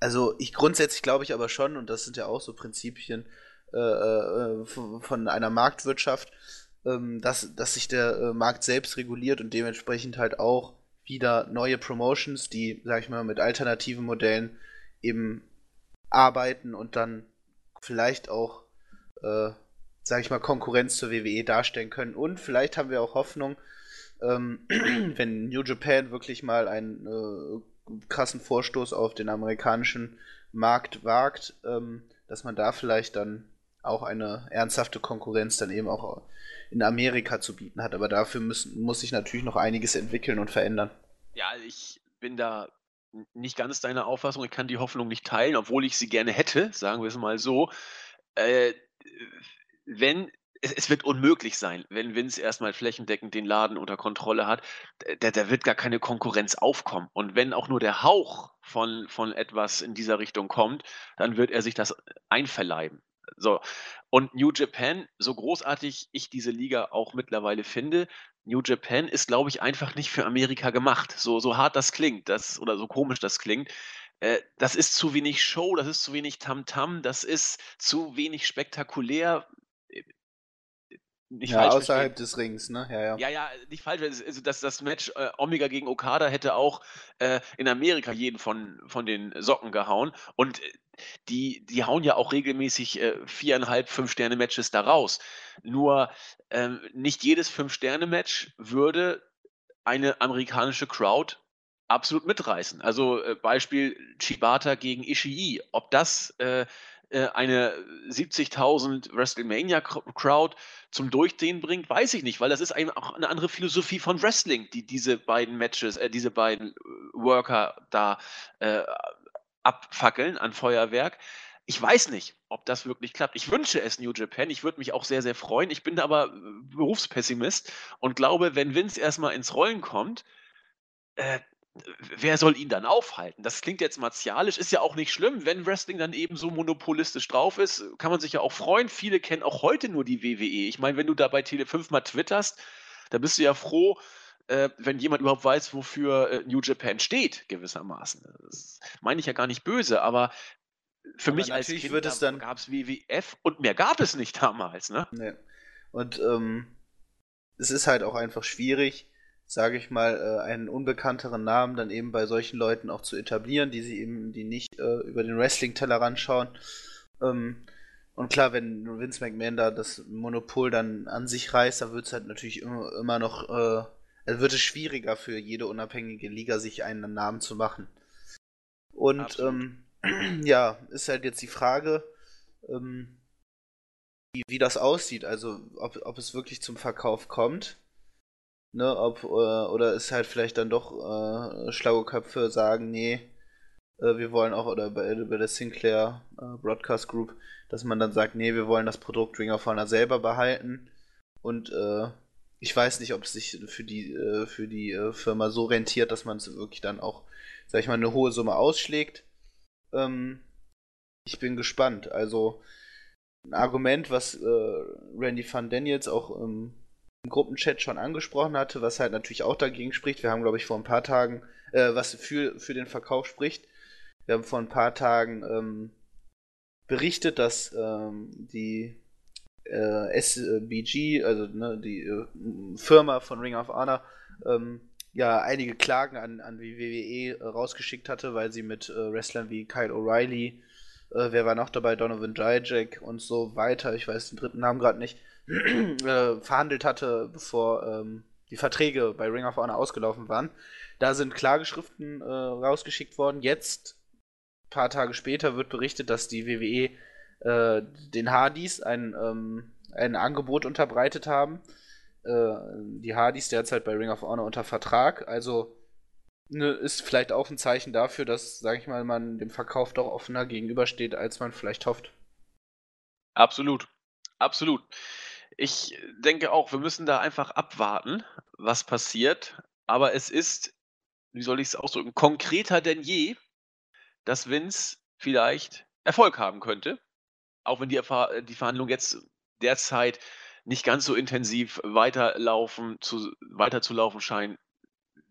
also ich grundsätzlich glaube ich aber schon, und das sind ja auch so Prinzipien äh, äh von einer Marktwirtschaft, ähm, dass, dass sich der äh, Markt selbst reguliert und dementsprechend halt auch wieder neue Promotions, die, sag ich mal, mit alternativen Modellen eben arbeiten und dann vielleicht auch, äh, sag ich mal, Konkurrenz zur WWE darstellen können. Und vielleicht haben wir auch Hoffnung, ähm, [clears throat] wenn New Japan wirklich mal einen äh, krassen Vorstoß auf den amerikanischen Markt wagt, ähm, dass man da vielleicht dann auch eine ernsthafte Konkurrenz dann eben auch in Amerika zu bieten hat. Aber dafür müssen, muss sich natürlich noch einiges entwickeln und verändern. Ja, ich bin da nicht ganz deiner Auffassung. Ich kann die Hoffnung nicht teilen, obwohl ich sie gerne hätte, sagen wir es mal so. Äh, wenn es, wird unmöglich sein, wenn Vince erstmal flächendeckend den Laden unter Kontrolle hat. Da, da, wird gar keine Konkurrenz aufkommen. Und wenn auch nur der Hauch von, von etwas in dieser Richtung kommt, dann wird er sich das einverleiben. So. Und New Japan, so großartig ich diese Liga auch mittlerweile finde, New Japan ist, glaube ich, einfach nicht für Amerika gemacht. So, so hart das klingt, das, oder so komisch das klingt. Äh, das ist zu wenig Show, das ist zu wenig Tamtam, -Tam, das ist zu wenig spektakulär nicht ja, außerhalb verstehen. des Rings, ne? Ja, ja. Ja, ja, nicht falsch. Also das, das Match äh, Omega gegen Okada hätte auch äh, in Amerika jeden von, von den Socken gehauen. Und äh, die, die hauen ja auch regelmäßig äh, viereinhalb, fünf Sterne Matches da raus. Nur ähm, nicht jedes fünf Sterne Match würde eine amerikanische Crowd absolut mitreißen. Also äh, Beispiel Chibata gegen Ishii. Ob das äh, eine 70.000 WrestleMania-Crowd zum Durchdrehen bringt, weiß ich nicht, weil das ist auch eine andere Philosophie von Wrestling, die diese beiden Matches, äh, diese beiden äh, Worker da äh, abfackeln an Feuerwerk. Ich weiß nicht, ob das wirklich klappt. Ich wünsche es New Japan. Ich würde mich auch sehr, sehr freuen. Ich bin aber äh, Berufspessimist und glaube, wenn Vince erstmal ins Rollen kommt, äh, wer soll ihn dann aufhalten? Das klingt jetzt martialisch, ist ja auch nicht schlimm, wenn Wrestling dann eben so monopolistisch drauf ist, kann man sich ja auch freuen. Viele kennen auch heute nur die WWE. Ich meine, wenn du da bei Tele5 mal twitterst, da bist du ja froh, äh, wenn jemand überhaupt weiß, wofür äh, New Japan steht, gewissermaßen. Das meine ich ja gar nicht böse, aber für aber mich als Kind dann gab es WWF und mehr gab es nicht damals, ne? Nee. Und ähm, es ist halt auch einfach schwierig, sage ich mal, äh, einen unbekannteren Namen dann eben bei solchen Leuten auch zu etablieren, die sie eben, die nicht äh, über den Wrestling-Teller ranschauen. Ähm, und klar, wenn Vince McMahon da das Monopol dann an sich reißt, dann wird es halt natürlich immer, immer noch, äh, also wird es schwieriger für jede unabhängige Liga, sich einen Namen zu machen. Und ähm, [clears throat] ja, ist halt jetzt die Frage, ähm, wie, wie das aussieht, also ob, ob es wirklich zum Verkauf kommt ne, ob, äh, oder ist halt vielleicht dann doch äh, schlaue Köpfe sagen, nee, äh, wir wollen auch, oder bei, bei der Sinclair äh, Broadcast Group, dass man dann sagt, nee, wir wollen das Produkt Ring of Honor selber behalten und äh, ich weiß nicht, ob es sich für die, äh, für die Firma so rentiert, dass man es wirklich dann auch, sag ich mal, eine hohe Summe ausschlägt. Ähm, ich bin gespannt. Also ein Argument, was Randy Van Daniels auch im im Gruppenchat schon angesprochen hatte, was halt natürlich auch dagegen spricht. Wir haben, glaube ich, vor ein paar Tagen, äh, was für, für den Verkauf spricht. Wir haben vor ein paar Tagen ähm, berichtet, dass ähm, die äh, SBG, also ne, die äh, Firma von Ring of Honor, ähm, ja einige Klagen an, an die WWE äh, rausgeschickt hatte, weil sie mit äh, Wrestlern wie Kyle O'Reilly, äh, wer war noch dabei, Donovan Dijak und so weiter, ich weiß den dritten Namen gerade nicht, [clears throat] äh, verhandelt hatte, bevor ähm, die Verträge bei Ring of Honor ausgelaufen waren. Da sind Klageschriften äh, rausgeschickt worden. Jetzt, ein paar Tage später, wird berichtet, dass die WWE äh, den Hardys ein, ähm, ein Angebot unterbreitet haben. Äh, die Hardys derzeit bei Ring of Honor unter Vertrag. Also ist vielleicht auch ein Zeichen dafür, dass, sag ich mal, man dem Verkauf doch offener gegenübersteht, als man vielleicht hofft. Absolut. Absolut. Ich denke auch, wir müssen da einfach abwarten, was passiert. Aber es ist, wie soll ich es ausdrücken, konkreter denn je, dass Vince vielleicht Erfolg haben könnte. Auch wenn die, die Verhandlungen jetzt derzeit nicht ganz so intensiv weiterlaufen, zu, weiterzulaufen scheinen,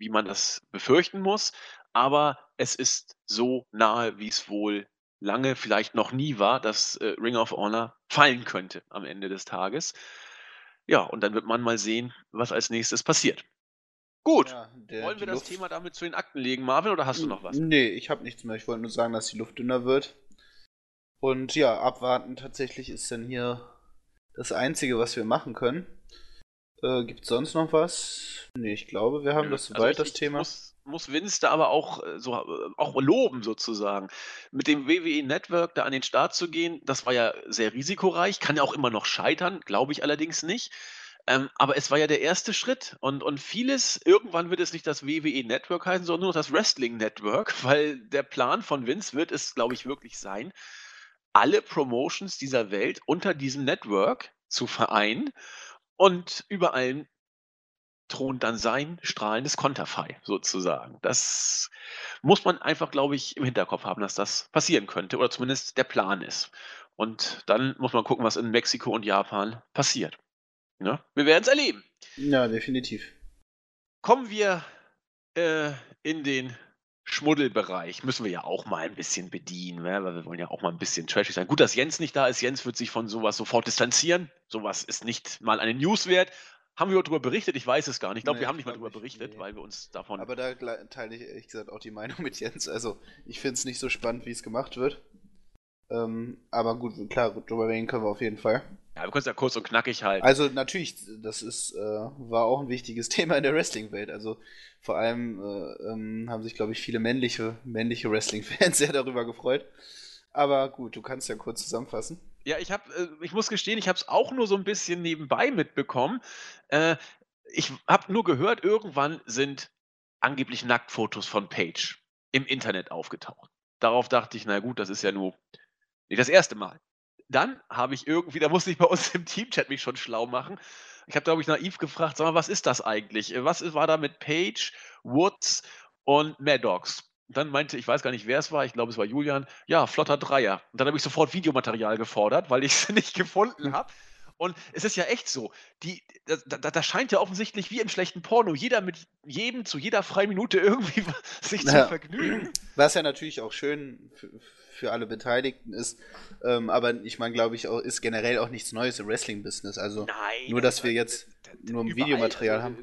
wie man das befürchten muss. Aber es ist so nahe, wie es wohl lange, vielleicht noch nie war, dass äh, Ring of Honor fallen könnte am Ende des Tages. Ja, und dann wird man mal sehen, was als nächstes passiert. Gut. Ja, der, Wollen wir das Luft... Thema damit zu den Akten legen, Marvin, oder hast du noch was? Nee, ich habe nichts mehr. Ich wollte nur sagen, dass die Luft dünner wird. Und ja, abwarten tatsächlich ist dann hier das Einzige, was wir machen können. Äh, Gibt es sonst noch was? Nee, ich glaube, wir haben Nö. das soweit, also das Thema. Muss, muss Vince da aber auch, äh, so, äh, auch loben, sozusagen. Mit dem WWE Network da an den Start zu gehen, das war ja sehr risikoreich, kann ja auch immer noch scheitern, glaube ich allerdings nicht. Ähm, aber es war ja der erste Schritt und, und vieles, irgendwann wird es nicht das WWE Network heißen, sondern nur noch das Wrestling Network, [laughs] weil der Plan von Vince wird es, glaube ich, wirklich sein, alle Promotions dieser Welt unter diesem Network zu vereinen und über allem thront dann sein strahlendes Konterfei sozusagen. Das muss man einfach, glaube ich, im Hinterkopf haben, dass das passieren könnte oder zumindest der Plan ist. Und dann muss man gucken, was in Mexiko und Japan passiert. Ja, ne? wir werden es erleben. Ja, definitiv. Kommen wir äh, in den Schmuddelbereich müssen wir ja auch mal ein bisschen bedienen, ne? weil wir wollen ja auch mal ein bisschen trashig sein. Gut, dass Jens nicht da ist. Jens wird sich von sowas sofort distanzieren. Sowas ist nicht mal eine News wert. Haben wir darüber berichtet? Ich weiß es gar nicht. Ich glaube, nee, wir haben nicht mal darüber berichtet, nee. weil wir uns davon. Aber da teile ich ehrlich gesagt auch die Meinung mit Jens. Also, ich finde es nicht so spannend, wie es gemacht wird. Ähm, aber gut, klar, drüber reden können wir auf jeden Fall. Ja, wir können es ja kurz und knackig halten. Also natürlich, das ist, äh, war auch ein wichtiges [laughs] Thema in der Wrestling-Welt. Also vor allem äh, ähm, haben sich, glaube ich, viele männliche, männliche Wrestling-Fans [laughs] sehr darüber gefreut. Aber gut, du kannst ja kurz zusammenfassen. Ja, ich habe, äh, ich muss gestehen, ich habe es auch nur so ein bisschen nebenbei mitbekommen. Äh, ich habe nur gehört, irgendwann sind angeblich Nacktfotos von Paige im Internet aufgetaucht. Darauf dachte ich, na gut, das ist ja nur nicht das erste Mal. Dann habe ich irgendwie, da musste ich bei uns [laughs] im Teamchat mich schon schlau machen. Ich habe, glaube ich, naiv gefragt, sag mal, was ist das eigentlich? Was war da mit Page, Woods und Maddox? Und dann meinte, ich weiß gar nicht, wer es war, ich glaube, es war Julian, ja, flotter Dreier. Und dann habe ich sofort Videomaterial gefordert, weil ich es [laughs] nicht gefunden hm. habe. Und es ist ja echt so, die, da, da, da, scheint ja offensichtlich wie im schlechten Porno, jeder mit jedem zu jeder freien Minute [laughs] irgendwie sich ja. zu vergnügen. Was ja natürlich auch schön für, alle Beteiligten ist. Ähm, aber ich meine, glaube ich, auch, ist generell auch nichts Neues im Wrestling-Business. Also Nein, nur, dass wir jetzt nur ein Videomaterial haben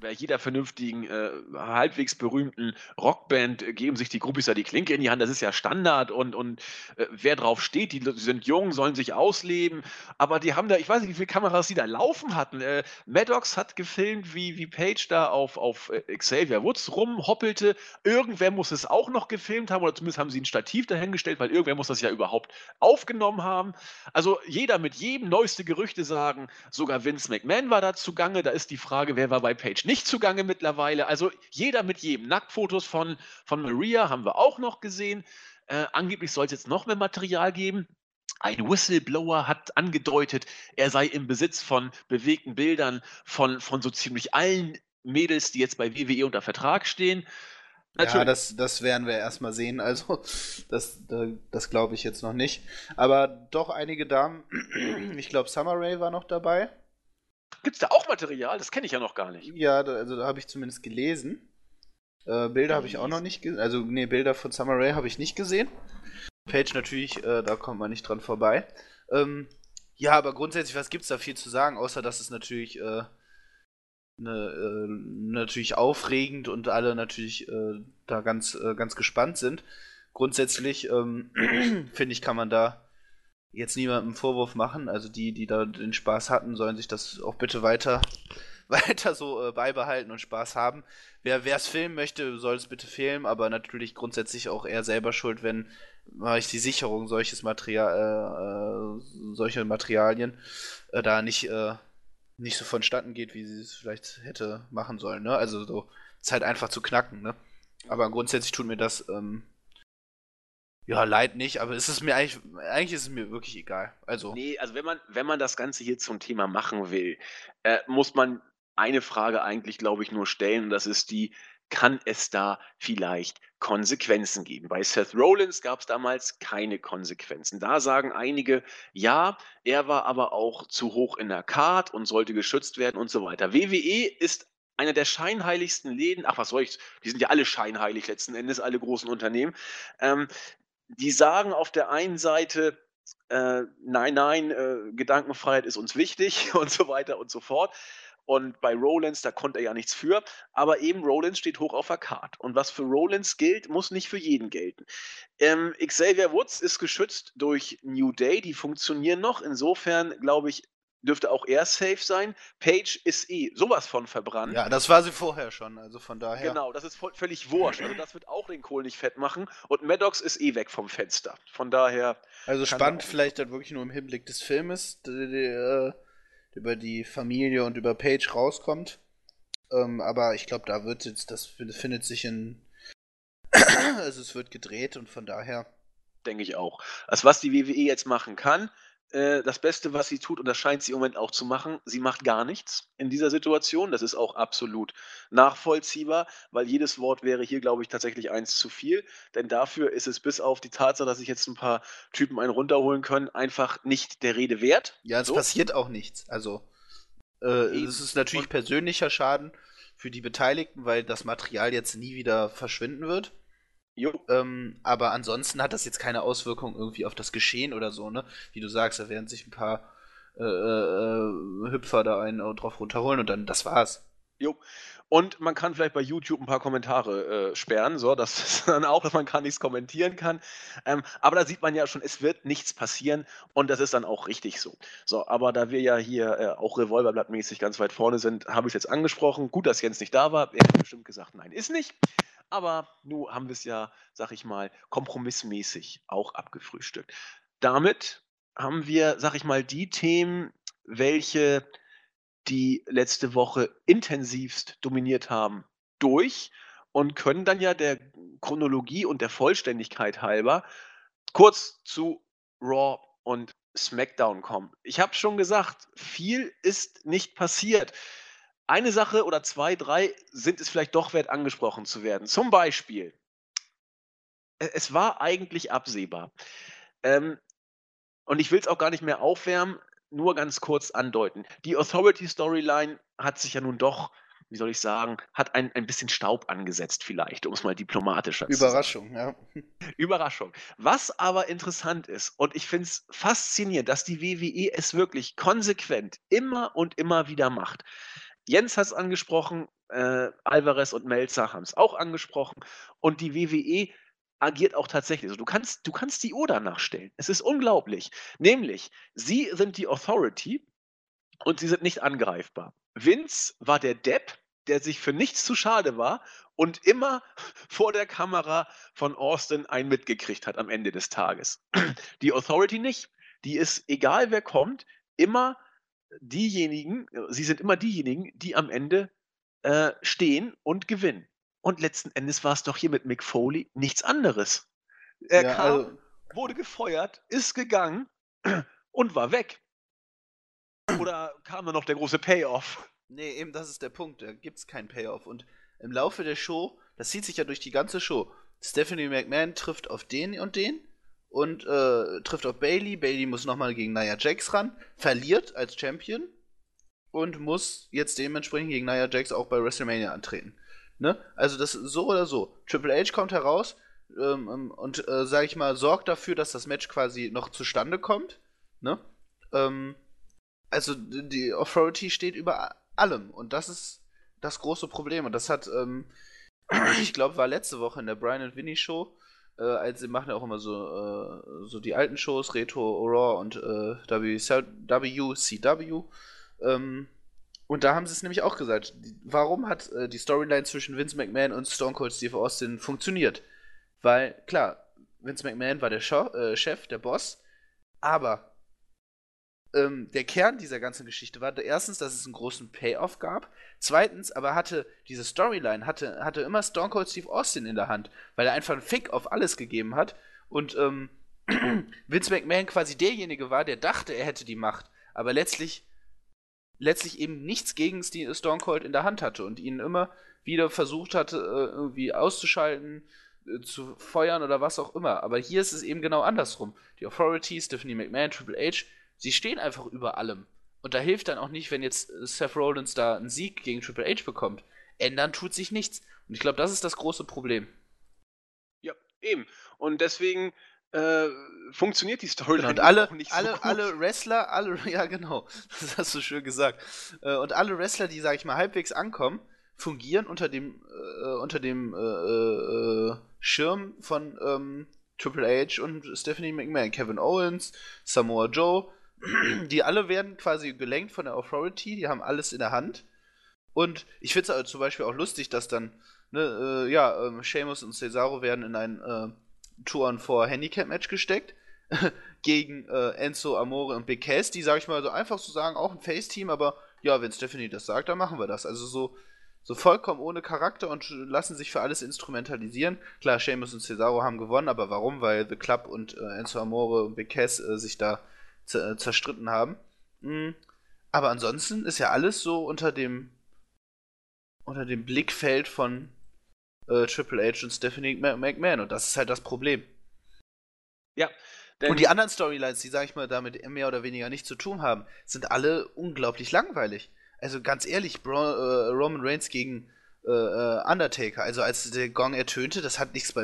bei jeder vernünftigen, äh, halbwegs berühmten Rockband äh, geben sich die Groupies ja die Klinke in die Hand. Das ist ja Standard und, und äh, wer drauf steht, die sind jung, sollen sich ausleben. Aber die haben da, ich weiß nicht, wie viele Kameras die da laufen hatten. Äh, Maddox hat gefilmt, wie, wie Page da auf, auf äh, Xavier Woods rumhoppelte. Irgendwer muss es auch noch gefilmt haben oder zumindest haben sie ein Stativ dahingestellt, weil irgendwer muss das ja überhaupt aufgenommen haben. Also jeder mit jedem neueste Gerüchte sagen, sogar Vince McMahon war da zugange. Da ist die Frage, wer war bei Page nicht zugange mittlerweile. Also jeder mit jedem. Nacktfotos von, von Maria haben wir auch noch gesehen. Äh, angeblich soll es jetzt noch mehr Material geben. Ein Whistleblower hat angedeutet, er sei im Besitz von bewegten Bildern von, von so ziemlich allen Mädels, die jetzt bei WWE unter Vertrag stehen. Natürlich. Ja, das, das werden wir erstmal sehen. Also, das, das glaube ich jetzt noch nicht. Aber doch einige Damen. [clears throat] Ich glaube, Summer Rae war noch dabei. Gibt es da auch Material? Das kenne ich ja noch gar nicht. Ja, da, also da habe ich zumindest gelesen. Äh, Bilder habe ich auch noch nicht gesehen. Also, nee, Bilder von Summer Rae habe ich nicht gesehen. Page natürlich, äh, da kommt man nicht dran vorbei. Ähm, ja, aber grundsätzlich, was gibt es da viel zu sagen, außer dass es natürlich, äh, ne, äh, natürlich aufregend und alle natürlich äh, da ganz, äh, ganz gespannt sind. Grundsätzlich, ähm, [clears throat] finde ich, kann man da jetzt niemandem Vorwurf machen. Also die, die da den Spaß hatten, sollen sich das auch bitte weiter, [laughs] weiter so äh, beibehalten und Spaß haben. Wer es filmen möchte, soll es bitte filmen, aber natürlich grundsätzlich auch er selber schuld, wenn mache ich die Sicherung solches Material, äh, äh, solche Materialien äh, da nicht, äh, nicht so vonstatten geht, wie sie es vielleicht hätte machen sollen. Ne? Also so Zeit halt einfach zu knacken. Ne? Aber grundsätzlich tut mir das, ähm, ja, leid nicht, aber es ist mir eigentlich, eigentlich ist es mir wirklich egal. Also. Nee, also wenn man, wenn man das Ganze hier zum Thema machen will, äh, muss man eine Frage eigentlich, glaube ich, nur stellen, und das ist die, kann es da vielleicht Konsequenzen geben? Bei Seth Rollins gab es damals keine Konsequenzen. Da sagen einige, ja, er war aber auch zu hoch in der Card und sollte geschützt werden und so weiter. WWE ist einer der scheinheiligsten Läden, ach was soll ich, die sind ja alle scheinheilig letzten Endes, alle großen Unternehmen. Ähm, die sagen auf der einen Seite, äh, nein, nein, äh, Gedankenfreiheit ist uns wichtig [laughs] und so weiter und so fort. Und bei Rollins, da konnte er ja nichts für. Aber eben Rollins steht hoch auf der Karte. Und was für Rollins gilt, muss nicht für jeden gelten. Ähm, Xavier Woods ist geschützt durch New Day. Die funktionieren noch. Insofern, glaube ich, dürfte auch er safe sein. Page ist eh sowas von verbrannt. Ja, das war sie vorher schon, also von daher. Genau, das ist völlig wurscht. Also das wird auch den Kohl nicht fett machen. Und Maddox ist eh weg vom Fenster. Von daher. Also spannend vielleicht dann wirklich nur im Hinblick des Filmes. Die, die, äh, über die Familie und über Page rauskommt. Ähm, aber ich glaube, da wird jetzt, das findet sich in. [clears throat] also es wird gedreht und von daher. Denke ich auch. Also was die WWE jetzt machen kann, äh, das Beste, was sie tut, und das scheint sie im Moment auch zu machen, sie macht gar nichts in dieser Situation. Das ist auch absolut nachvollziehbar, weil jedes Wort wäre hier, glaube ich, tatsächlich eins zu viel. Denn dafür ist es bis auf die Tatsache, dass sich jetzt ein paar Typen einen runterholen können, einfach nicht der Rede wert. Ja, es so. passiert auch nichts. Also, äh, es ist natürlich und persönlicher Schaden für die Beteiligten, weil das Material jetzt nie wieder verschwinden wird. Ähm, aber ansonsten hat das jetzt keine Auswirkung irgendwie auf das Geschehen oder so, ne? Wie du sagst, da werden sich ein paar äh, äh, Hüpfer da einen drauf runterholen und dann das war's. Jo. Und man kann vielleicht bei YouTube ein paar Kommentare äh, sperren, so, dass [laughs] dann auch, dass man gar nichts kommentieren kann. Ähm, aber da sieht man ja schon, es wird nichts passieren und das ist dann auch richtig so. So, aber da wir ja hier äh, auch Revolverblattmäßig ganz weit vorne sind, habe ich es jetzt angesprochen. Gut, dass Jens nicht da war. Er hätte bestimmt gesagt, nein, ist nicht. Aber nun haben wir es ja, sag ich mal, kompromissmäßig auch abgefrühstückt. Damit haben wir, sag ich mal, die Themen, welche die letzte Woche intensivst dominiert haben, durch und können dann ja der Chronologie und der Vollständigkeit halber kurz zu Raw und SmackDown kommen. Ich habe schon gesagt, viel ist nicht passiert eine Sache oder zwei, drei sind es vielleicht doch wert, angesprochen zu werden. Zum Beispiel, e, es war eigentlich absehbar. Ähm, und ich will es auch gar nicht mehr aufwärmen, nur ganz kurz andeuten. Die Authority-Storyline hat sich ja nun doch, wie soll ich sagen, hat ein, ein bisschen Staub angesetzt, vielleicht, um es mal diplomatischer zu sagen. Überraschung, ja. [laughs] Überraschung. Was aber interessant ist, und ich finde es faszinierend, dass die WWE es wirklich konsequent immer und immer wieder macht. Jens hat es angesprochen, äh, Alvarez und Melzer haben es auch angesprochen und die WWE agiert auch tatsächlich. Also du kannst, du kannst die Uhr danach stellen. Es ist unglaublich. Nämlich, sie sind die Authority und sie sind nicht angreifbar. Vince war der Depp, der sich für nichts zu schade war und immer [laughs] vor der Kamera von Austin einen mitgekriegt hat am Ende des Tages. [clears throat] Die Authority nicht. Die ist, egal wer kommt, immer diejenigen, sie sind immer diejenigen, die am Ende äh, stehen und gewinnen. Und letzten Endes war es doch hier mit Mick Foley nichts anderes. Er ja, kam, also... wurde gefeuert, ist gegangen [clears throat] und war weg. Oder kam da noch der große Payoff? Nee, eben das ist der Punkt. Da gibt es keinen Payoff. Und im Laufe der Show, das zieht sich ja durch die ganze Show. Stephanie McMahon trifft auf den und den und äh, trifft auf Bailey. Bailey muss nochmal gegen Nia Jax ran, verliert als Champion und muss jetzt dementsprechend gegen Nia Jax auch bei WrestleMania antreten. Ne? Also das so oder so. Triple H kommt heraus ähm, ähm und, äh, sag ich mal, sorgt dafür, dass das Match quasi noch zustande kommt. Ne? Ähm, also die Authority steht über allem und das ist das große Problem und das hat, ähm, [clears throat] ich glaube, war letzte Woche in der Brian und Winnie Show äh, als sie machen ja auch immer so, äh, so die alten Shows, Retro, Raw und äh, WCW. Ähm, und da haben sie es nämlich auch gesagt. Warum hat äh, die Storyline zwischen Vince McMahon und Stone Cold Steve Austin funktioniert? Weil, klar, Vince McMahon war der Show, äh, Chef, der Boss, aber ähm, der Kern dieser ganzen Geschichte war erstens, dass es einen großen Payoff gab. Zweitens, aber hatte diese Storyline hatte, hatte immer Stone Cold Steve Austin in der Hand, weil er einfach einen Fick auf alles gegeben hat und ähm, [clears throat] Vince McMahon quasi derjenige war, der dachte, er hätte die Macht, aber letztlich letztlich eben nichts gegen Stone Cold in der Hand hatte und ihn immer wieder versucht hatte, äh, irgendwie auszuschalten, äh, zu feuern oder was auch immer. Aber hier ist es eben genau andersrum. Die Authority, Stephanie McMahon, Triple H, sie stehen einfach über allem. Und da hilft dann auch nicht, wenn jetzt Seth Rollins da einen Sieg gegen Triple H bekommt. Ändern tut sich nichts. Und ich glaube, das ist das große Problem. Ja, eben. Und deswegen äh, funktioniert die Storyline und alle, nicht alle, so gut. Alle Wrestler, alle, [laughs] ja genau, das hast du schön gesagt. Äh, und alle Wrestler, die, sag ich mal, halbwegs ankommen, fungieren unter dem, äh, unter dem äh, äh, Schirm von ähm, Triple H und Stephanie McMahon, Kevin Owens, Samoa Joe, [clears throat] die alle werden quasi gelenkt von der Authority, die haben alles in der Hand. Und ich finde es also zum Beispiel auch lustig, dass dann, ne, äh, ja, ähm, Sheamus und Cesaro werden in ein äh, Touren vor Handicap-Match gesteckt. [laughs] gegen äh, Enzo Amore und Big die, sag ich mal, so einfach zu so sagen, auch ein Face-Team, aber ja, wenn Stephanie das sagt, dann machen wir das. Also so, so vollkommen ohne Charakter und lassen sich für alles instrumentalisieren. Klar, Sheamus und Cesaro haben gewonnen, aber warum? Weil The Club und äh, Enzo Amore und Big äh, sich da äh, zerstritten haben. Mhm. Aber ansonsten ist ja alles so unter dem unter dem Blickfeld von äh, Triple H und Stephanie McMahon. Und das ist halt das Problem. Ja. und die anderen Storylines, die, sag ich mal, damit mehr oder weniger nichts zu tun haben, sind alle unglaublich langweilig. Also ganz ehrlich, Bro äh, Roman Reigns gegen äh, äh Undertaker, also als der Gong ertönte, das hat nichts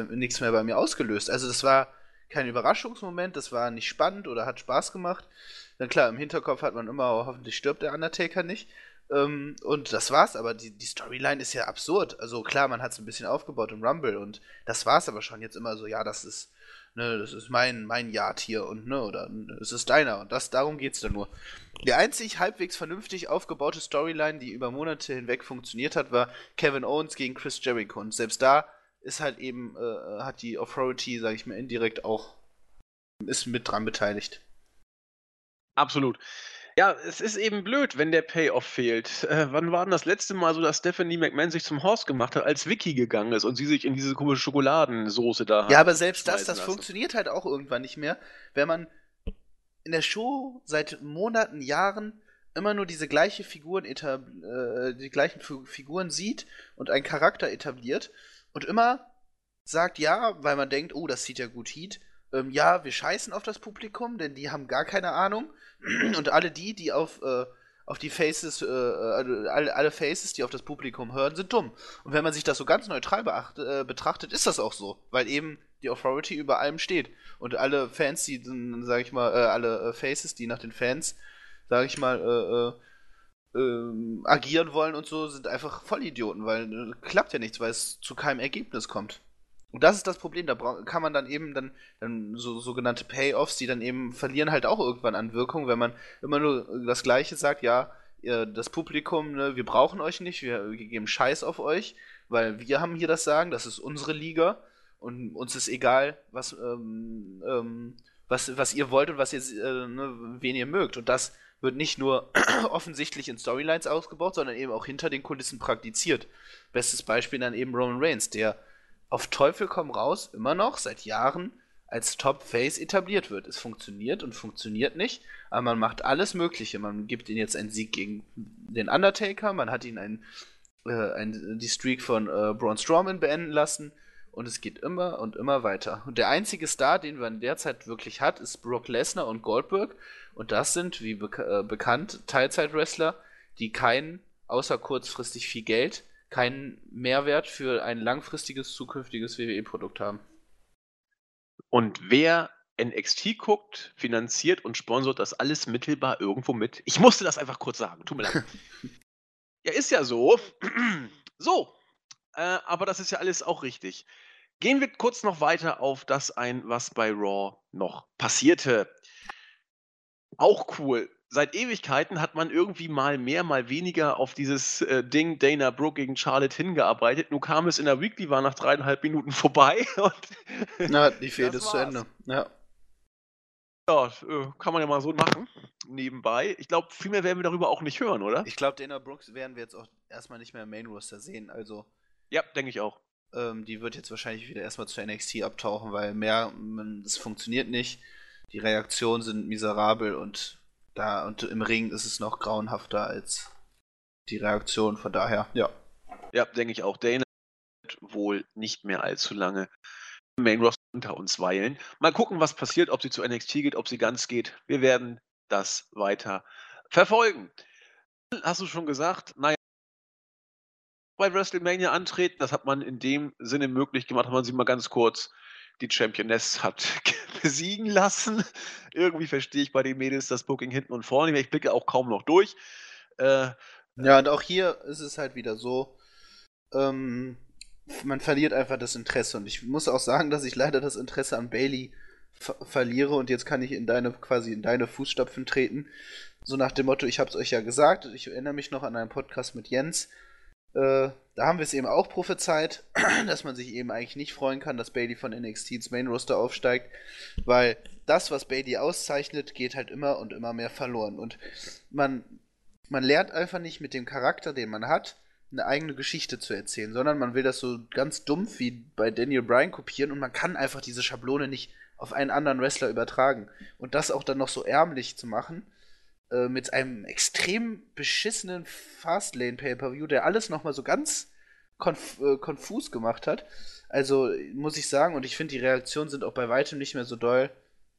mehr bei mir ausgelöst. Also das war kein Überraschungsmoment, das war nicht spannend oder hat Spaß gemacht. Dann klar, im Hinterkopf hat man immer, hoffentlich stirbt der Undertaker nicht. Ähm, und das war's, aber die, die Storyline ist ja absurd. Also klar, man hat es ein bisschen aufgebaut im Rumble und das war's aber schon jetzt immer so, ja, das ist, ne, das ist mein, mein Yard hier und ne, oder es ist deiner und das, darum geht's dann nur. Die einzig halbwegs vernünftig aufgebaute Storyline, die über Monate hinweg funktioniert hat, war Kevin Owens gegen Chris Jericho. Und selbst da ist halt eben, äh, hat die Authority, sag ich mal, indirekt auch, ist mit dran beteiligt. Absolut. Ja, es ist eben blöd, wenn der Payoff fehlt. Äh, wann war denn das letzte Mal so, dass Stephanie McMahon sich zum Horst gemacht hat, als Vicky gegangen ist und sie sich in diese komische Schokoladensoße da Ja, aber selbst das, das lassen. funktioniert halt auch irgendwann nicht mehr, wenn man in der Show seit Monaten, Jahren immer nur diese gleiche Figuren äh, die gleichen Figuren sieht und einen Charakter etabliert und immer sagt ja, weil man denkt, oh, das sieht ja gut Heat, ähm, ja, wir scheißen auf das Publikum, denn die haben gar keine Ahnung. [clears throat] Und alle die, die auf, äh, auf die Faces, äh, äh, alle, alle Faces, die auf das Publikum hören, sind dumm. Und wenn man sich das so ganz neutral beacht, äh, betrachtet, ist das auch so, weil eben die Authority über allem steht. Und alle Fans, die, sag ich mal, äh, alle äh, Faces, die nach den Fans, sag ich mal, ähm, agieren wollen und so, sind einfach Vollidioten, weil klappt ja nichts, weil es zu keinem Ergebnis kommt. Und das ist das Problem, da kann man dann eben dann, dann so sogenannte Payoffs, die dann eben verlieren halt auch irgendwann an Wirkung, wenn man immer nur das Gleiche sagt, ja, das Publikum, ne, wir brauchen euch nicht, wir, wir geben Scheiß auf euch, weil wir haben hier das Sagen, das ist unsere Liga und uns ist egal, was, ähm, ähm, was, was ihr wollt und was ihr, äh, ne, wen ihr mögt. Und das wird nicht nur [clears throat] offensichtlich in Storylines ausgebaut, sondern eben auch hinter den Kulissen praktiziert. Bestes Beispiel dann eben Roman Reigns, der auf Teufel komm raus immer noch seit Jahren als Top-Face etabliert wird. Es funktioniert und funktioniert nicht, aber man macht alles Mögliche. Man gibt ihm jetzt einen Sieg gegen den Undertaker, man hat ihn ein, äh, ein, die Streak von äh, Braun Strowman beenden lassen und es geht immer und immer weiter. Und der einzige Star, den man derzeit wirklich hat, ist Brock Lesnar und Goldberg und das sind, wie be äh, bekannt, Teilzeit-Wrestler, die keinen, außer kurzfristig viel Geld, keinen Mehrwert für ein langfristiges zukünftiges WWE-Produkt haben. Und wer NXT guckt, finanziert und sponsort das alles mittelbar irgendwo mit. Ich musste das einfach kurz sagen. Tut mir leid. [laughs] ja, ist ja so. [clears throat] so. Äh, aber das ist ja alles auch richtig. Gehen wir kurz noch weiter auf das ein, was bei Raw noch passierte. Auch cool seit Ewigkeiten hat man irgendwie mal mehr, mal weniger auf dieses äh, Ding Dana Brooke gegen Charlotte hingearbeitet. Nun kam es in der Weekly, war nach dreieinhalb Minuten [laughs] vorbei. Na, die [laughs] Fehde ist zu Ende. Ja. Ja, äh, kann man ja mal so machen, nebenbei. Ich glaube, viel mehr werden wir darüber auch nicht hören, oder? Ich glaube, Dana Brooks werden wir jetzt auch erstmal nicht mehr im Main Roster sehen. Also. Ja, denke ich auch. Ähm, die wird jetzt wahrscheinlich wieder erstmal zu NXT abtauchen, weil mehr, das funktioniert nicht. Die Reaktionen sind miserabel und da und im Ring ist es noch grauenhafter als die Reaktion. Von daher, ja. Ja, denke ich auch. Dana wird wohl nicht mehr allzu lange im Main Roster unter uns weilen. Mal gucken, was passiert, ob sie zu NXT geht, ob sie ganz geht. Wir werden das weiter verfolgen. Hast du schon gesagt, naja, bei WrestleMania antreten, das hat man in dem Sinne möglich gemacht, hat man sie mal ganz kurz die Championess hat [laughs] besiegen lassen. Irgendwie verstehe ich bei den Mädels das Booking hinten und vorne. Ich blicke auch kaum noch durch. Äh, ja, und auch hier ist es halt wieder so, ähm, man verliert einfach das Interesse. Und ich muss auch sagen, dass ich leider das Interesse an Bailey verliere und jetzt kann ich in deine quasi in deine Fußstapfen treten. So nach dem Motto, ich habe es euch ja gesagt, ich erinnere mich noch an einen Podcast mit Jens. Äh, da haben wir es eben auch prophezeit, [clears throat] dass man sich eben eigentlich nicht freuen kann, dass Bailey von NXT ins Main Roster aufsteigt, weil das, was Bailey auszeichnet, geht halt immer und immer mehr verloren. Und man, man lernt einfach nicht mit dem Charakter, den man hat, eine eigene Geschichte zu erzählen, sondern man will das so ganz dumpf wie bei Daniel Bryan kopieren und man kann einfach diese Schablone nicht auf einen anderen Wrestler übertragen. Und das auch dann noch so ärmlich zu machen, äh, mit einem extrem beschissenen Fastlane Pay-Per-View, der alles nochmal so ganz konf äh, konfus gemacht hat. Also muss ich sagen, und ich finde, die Reaktionen sind auch bei weitem nicht mehr so doll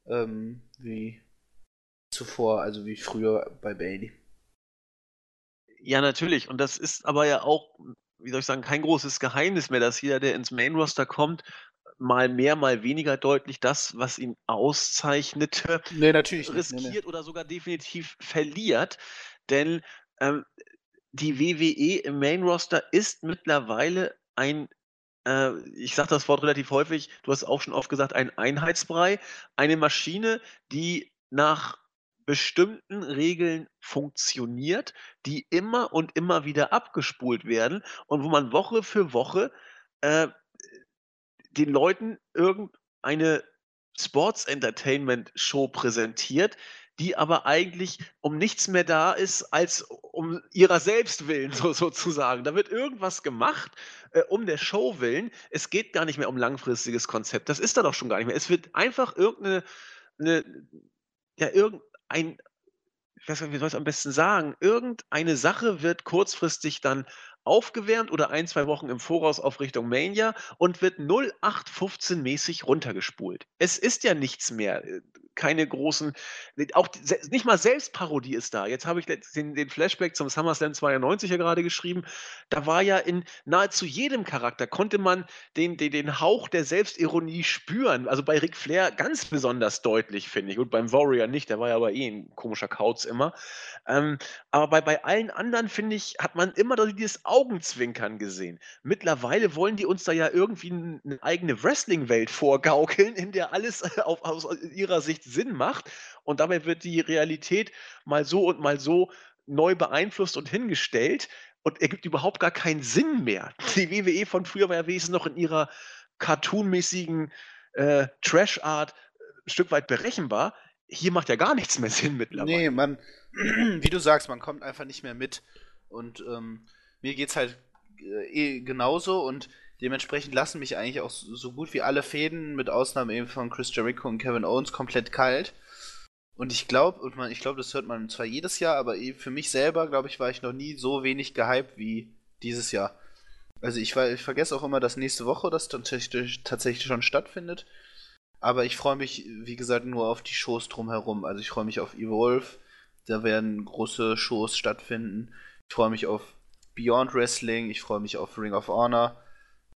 ähm, wie zuvor, also wie früher bei Bailey. Ja, natürlich. Und das ist aber ja auch, wie soll ich sagen, kein großes Geheimnis mehr, dass jeder, der ins Main Roster kommt, mal mehr, mal weniger deutlich das, was ihn auszeichnete, [laughs] nee, riskiert nee, nee. oder sogar definitiv verliert. Denn ähm, die WWE im Main Roster ist mittlerweile ein äh, ich sage das Wort relativ häufig, du hast auch schon oft gesagt, ein Einheitsbrei, eine Maschine, die nach bestimmten Regeln funktioniert, die immer und immer wieder abgespult werden und wo man Woche für Woche äh, den Leuten irgendeine Sports Entertainment Show präsentiert, die aber eigentlich um nichts mehr da ist, als um ihrer selbst willen, so, sozusagen. Da wird irgendwas gemacht, äh, um der Show willen. Es geht gar nicht mehr um langfristiges Konzept. Das ist da doch schon gar nicht mehr. Es wird einfach irgendeine, eine, ja, irgendein, ich weiß nicht, wie soll ich es am besten sagen, irgendeine Sache wird kurzfristig dann aufgewärmt oder ein, zwei Wochen im Voraus auf Richtung Mania und wird 0815-mäßig runtergespult. Es ist ja nichts mehr. Keine großen, auch nicht mal Selbstparodie ist da. Jetzt habe ich den, den, Flashback zum SummerSlam 92 ja gerade geschrieben. Da war ja in nahezu jedem Charakter, konnte man den, den, den Hauch der Selbstironie spüren. Also bei Ric Flair ganz besonders deutlich, finde ich. Und beim Warrior nicht, der war ja aber eh ein komischer Kauz immer. Ähm, aber bei, bei allen anderen, finde ich, hat man immer dieses Augenzwinkern gesehen. Mittlerweile wollen die uns da ja irgendwie eine eigene Wrestling-Welt vorgaukeln, in der alles [laughs] auf, aus ihrer Sicht Sinn macht. Und dabei wird die Realität mal so und mal so neu beeinflusst und hingestellt und ergibt überhaupt gar keinen Sinn mehr. [laughs] Die WWE von früher war ja wenigstens noch in ihrer cartoonmäßigen äh, Trash-Art äh, ein Stück weit berechenbar. Hier macht ja gar nichts mehr [laughs] Sinn mittlerweile. Nee, man, [clears throat] wie du sagst, man kommt einfach nicht mehr mit. Und ähm, mir geht's halt äh, eh genauso und dementsprechend lassen mich eigentlich auch so gut wie alle Fäden, mit Ausnahme eben von Chris Jericho und Kevin Owens, komplett kalt. Und ich glaube, und man, ich glaube, das hört man zwar jedes Jahr, aber für mich selber, glaube ich, war ich noch nie so wenig gehypt wie dieses Jahr. Also ich, ich vergesse auch immer, dass nächste Woche das tatsächlich, tatsächlich schon stattfindet. Aber ich freue mich, wie gesagt, nur auf die Shows drumherum. Also ich freue mich auf Evolve. Da werden große Shows stattfinden. Ich freue mich auf Beyond Wrestling, ich freue mich auf Ring of Honor.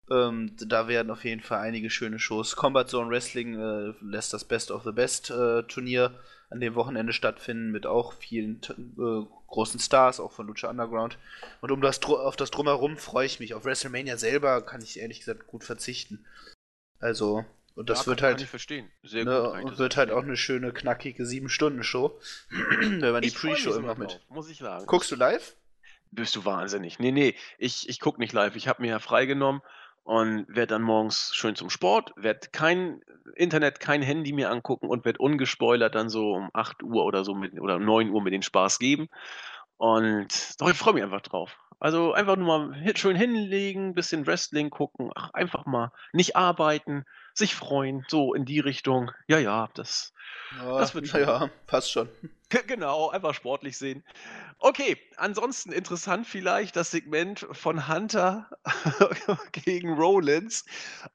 Ähm, da werden auf jeden Fall einige schöne Shows. Combat Zone Wrestling äh, lässt das Best of the Best äh, Turnier an dem Wochenende stattfinden mit auch vielen äh, großen Stars, auch von Lucha Underground. Und um das auf das Drumherum freue ich mich. Auf WrestleMania selber kann ich ehrlich gesagt gut verzichten. Also, und das ja, wird halt. ne. Und wird halt auch eine schöne, knackige 7-Stunden-Show. [clears throat] Wenn man die Pre-Show immer mit. Muss ich sagen. Guckst du live? Bist du wahnsinnig. Nee, nee, ich, ich gucke nicht live. Ich habe mir ja freigenommen und werde dann morgens schön zum Sport, werde kein Internet, kein Handy mehr angucken und werde ungespoilert dann so um 8 Uhr oder so mit, oder 9 Uhr mit den Spaß geben. Und doch, ich freue mich einfach drauf. Also einfach nur mal schön hinlegen, bisschen Wrestling gucken, ach, einfach mal nicht arbeiten, sich freuen, so in die Richtung. Ja, ja, das, ja, das wird schon. Ja, passt schon. [laughs] Genau, einfach sportlich sehen. Okay, ansonsten interessant vielleicht das Segment von Hunter [laughs] gegen Rollins.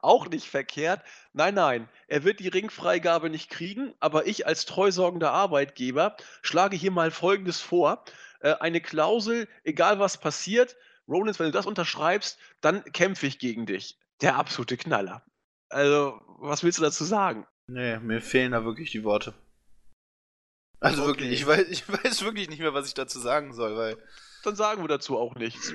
Auch nicht verkehrt. Nein, nein, er wird die Ringfreigabe nicht kriegen, aber ich als treusorgender Arbeitgeber schlage hier mal Folgendes vor. Äh, eine Klausel, egal was passiert, Rollins, wenn du das unterschreibst, dann kämpfe ich gegen dich. Der absolute Knaller. Also, was willst du dazu sagen? Nee, mir fehlen da wirklich die Worte. Also okay. wirklich, ich weiß, ich weiß wirklich nicht mehr, was ich dazu sagen soll, weil. Dann sagen wir dazu auch nichts.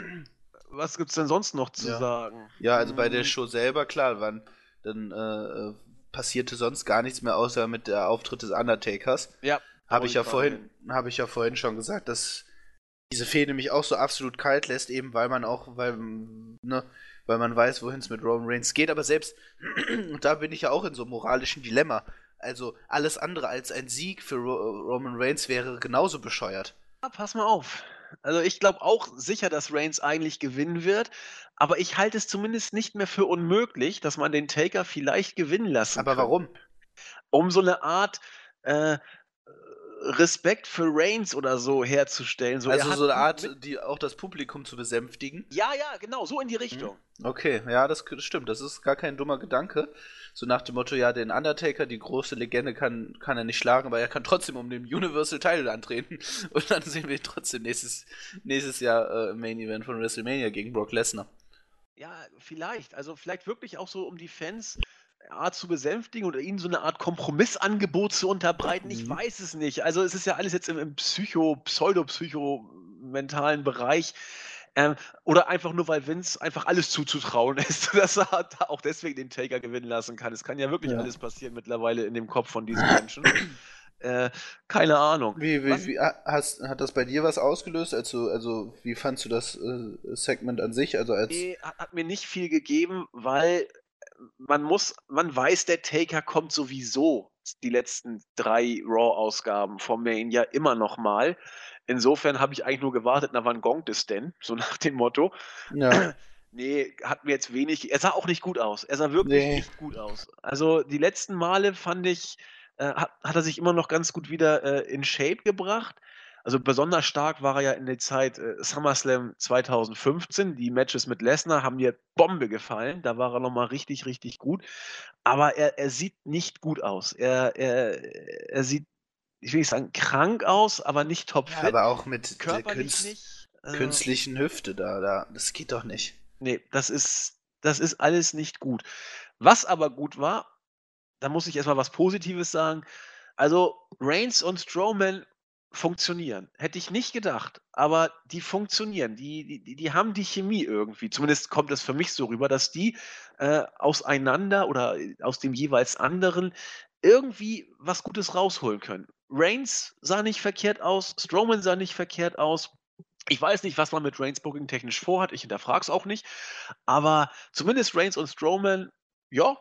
Was gibt's denn sonst noch zu ja. sagen? Ja, also bei der hm. Show selber, klar, wann, dann äh, äh, passierte sonst gar nichts mehr, außer mit der Auftritt des Undertakers. Ja. Habe ich ja vorhin, habe ich ja vorhin schon gesagt, dass diese Fehde mich auch so absolut kalt lässt, eben weil man auch, weil, ne, weil man weiß, wohin es mit Roman Reigns geht. Aber selbst [clears throat] da bin ich ja auch in so einem moralischen Dilemma. Also alles andere als ein Sieg für Ro Roman Reigns wäre genauso bescheuert. Ja, pass mal auf. Also ich glaube auch sicher, dass Reigns eigentlich gewinnen wird, aber ich halte es zumindest nicht mehr für unmöglich, dass man den Taker vielleicht gewinnen lassen Aber kann. warum? Um so eine Art äh, Respekt für Reigns oder so herzustellen. So, also so eine Art, die auch das Publikum zu besänftigen. Ja, ja, genau, so in die Richtung. Okay, ja, das stimmt. Das ist gar kein dummer Gedanke. So nach dem Motto, ja, den Undertaker, die große Legende, kann, kann er nicht schlagen, aber er kann trotzdem um den Universal Title antreten. [laughs] Und dann sehen wir ihn trotzdem nächstes, nächstes Jahr äh, Main Event von WrestleMania gegen Brock Lesnar. Ja, vielleicht. Also vielleicht wirklich auch so um die Fans Art zu besänftigen oder ihnen so eine Art Kompromissangebot zu unterbreiten. Ich mhm. weiß es nicht. Also es ist ja alles jetzt im, im Psycho, Pseudo-Psycho-mentalen Bereich. Ähm, oder einfach nur, weil Vince einfach alles zuzutrauen [laughs] ist, dass er auch deswegen den Taker gewinnen lassen kann. Es kann ja wirklich ja. alles passieren mittlerweile in dem Kopf von diesen Menschen. Äh, keine Ahnung. Wie, wie, wie hast, hat das bei dir was ausgelöst? Also, also wie fandst du das äh, Segment an sich? Also als nee, hat, hat, mir nicht viel gegeben, weil man muss, man weiß, der Taker kommt sowieso die letzten drei Raw-Ausgaben vom Main ja immer noch mal. Insofern habe ich eigentlich nur gewartet, na wann gongt es denn? [laughs] So nach dem Motto. Ja. [clears throat] Nee, hat mir jetzt wenig. Er sah auch nicht gut aus. Er sah wirklich nee. nicht gut aus. Also die letzten Male fand ich, äh, hat, hat, er sich immer noch ganz gut wieder äh, in Shape gebracht. Also besonders stark war er ja in der Zeit äh, SummerSlam 2015. Die Matches mit Lesnar haben mir Bombe gefallen. Da war er nochmal richtig, richtig gut. Aber er, er sieht nicht gut aus. Er, er, er sieht, ich will nicht sagen, krank aus, aber nicht topfit. Ja, aber auch mit der Künst, nicht, äh, künstlichen Hüfte da, da. Das geht doch nicht. Nee, das ist, das ist alles nicht gut. Was aber gut war, da muss ich erstmal was Positives sagen. Also Reigns und Strowman funktionieren. Hätte ich nicht gedacht, aber die funktionieren. Die, die, die haben die Chemie irgendwie. Zumindest kommt es für mich so rüber, dass die äh, auseinander oder aus dem jeweils anderen irgendwie was Gutes rausholen können. Reigns sah nicht verkehrt aus, Strowman sah nicht verkehrt aus. Ich weiß nicht, was man mit Reigns Booking technisch vorhat, ich hinterfrage es auch nicht, aber zumindest Reigns und Strowman, ja,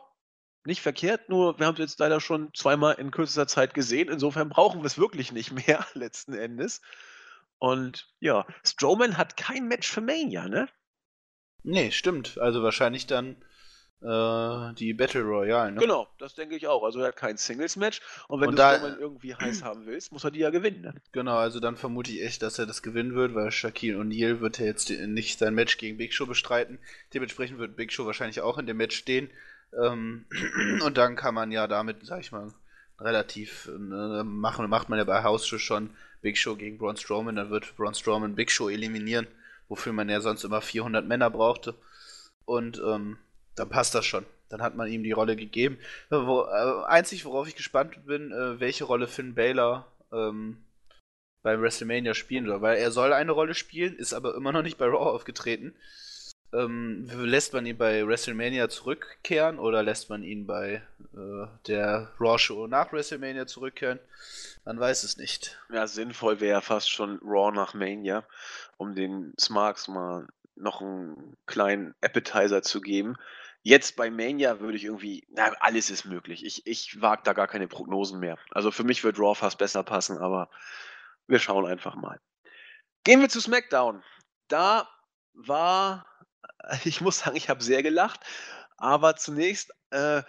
nicht verkehrt, nur wir haben es jetzt leider schon zweimal in kürzester Zeit gesehen. Insofern brauchen wir es wirklich nicht [laughs] mehr, letzten Endes. Und ja, Strowman hat kein Match für Mania, ne? Nee, stimmt. Also wahrscheinlich dann äh, die Battle Royale, ne? Genau, das denke ich auch. Also er hat kein Singles-Match und wenn und du da, Strowman irgendwie [clears throat] heiß haben willst, muss er die ja gewinnen. Ne? Genau, also dann vermute ich echt, dass er das gewinnen wird, weil Shaquille O'Neal wird ja jetzt nicht sein Match gegen Big Show bestreiten. Dementsprechend wird Big Show wahrscheinlich auch in dem Match stehen. Ähm, [clears throat] und dann kann man ja damit, sag ich mal, relativ äh, machen, macht man ja bei House schon Big Show gegen Braun Strowman, dann wird Braun Strowman Big Show eliminieren, wofür man ja sonst immer 400 Männer brauchte. Und ähm, dann passt das schon. Dann hat man ihm die Rolle gegeben. Wo, äh, einzig, worauf ich gespannt bin, äh, welche Rolle Finn Balor ähm, beim WrestleMania spielen soll, weil er soll eine Rolle spielen, ist aber immer noch nicht bei Raw aufgetreten. Ähm, lässt man ihn bei WrestleMania zurückkehren oder lässt man ihn bei äh, der Raw Show nach WrestleMania zurückkehren? Man weiß es nicht. Ja, sinnvoll wäre fast schon Raw nach Mania, um den Smarks mal noch einen kleinen Appetizer zu geben. Jetzt bei Mania würde ich irgendwie, na, alles ist möglich. Ich, ich wage da gar keine Prognosen mehr. Also für mich wird Raw fast besser passen, aber wir schauen einfach mal. Gehen wir zu SmackDown. Da war, [laughs] ich muss sagen, ich habe sehr gelacht, aber zunächst äh,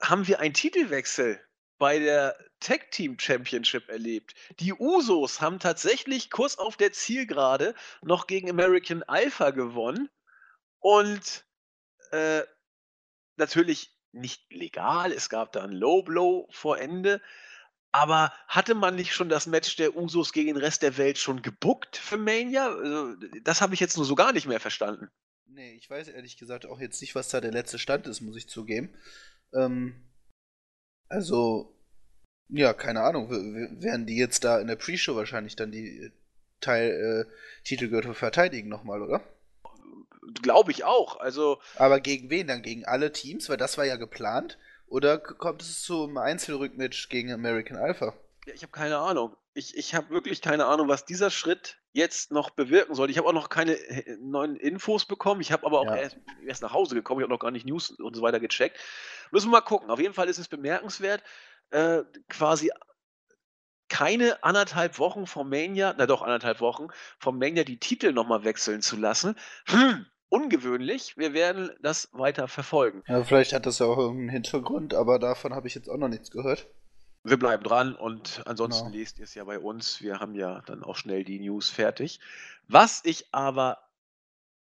haben wir einen Titelwechsel bei der Tag Team Championship erlebt. Die Usos haben tatsächlich kurz auf der Zielgerade noch gegen American Alpha gewonnen und äh, natürlich nicht legal. Es gab da ein Low Blow vor Ende. Aber hatte man nicht schon das Match der Usos gegen den Rest der Welt schon gebuckt für Mania? Also, das habe ich jetzt nur so gar nicht mehr verstanden. Nee, ich weiß ehrlich gesagt auch jetzt nicht, was da der letzte Stand ist, muss ich zugeben. Ähm, also, ja, keine Ahnung. Werden die jetzt da in der Pre-Show wahrscheinlich dann die Teil äh, Titelgürtel verteidigen nochmal, oder? Glaube ich auch. Also. Aber gegen wen dann? Gegen alle Teams? Weil das war ja geplant. Oder kommt es zum Einzelrückmatch gegen American Alpha? Ja, ich habe keine Ahnung. Ich, ich habe wirklich keine Ahnung, was dieser Schritt jetzt noch bewirken soll. Ich habe auch noch keine äh, neuen Infos bekommen. Ich habe aber auch ja. erst, erst, nach Hause gekommen. Ich habe noch gar nicht News und so weiter gecheckt. Müssen wir mal gucken. Auf jeden Fall ist es bemerkenswert, äh, quasi keine anderthalb Wochen vom Mania, na doch anderthalb Wochen, vom Mania die Titel nochmal wechseln zu lassen. Hm, ungewöhnlich. Wir werden das weiter verfolgen. Ja, vielleicht hat das ja auch irgendeinen Hintergrund, aber davon habe ich jetzt auch noch nichts gehört. Wir bleiben dran und ansonsten genau. lest ihr es ja bei uns. Wir haben ja dann auch schnell die News fertig. Was ich aber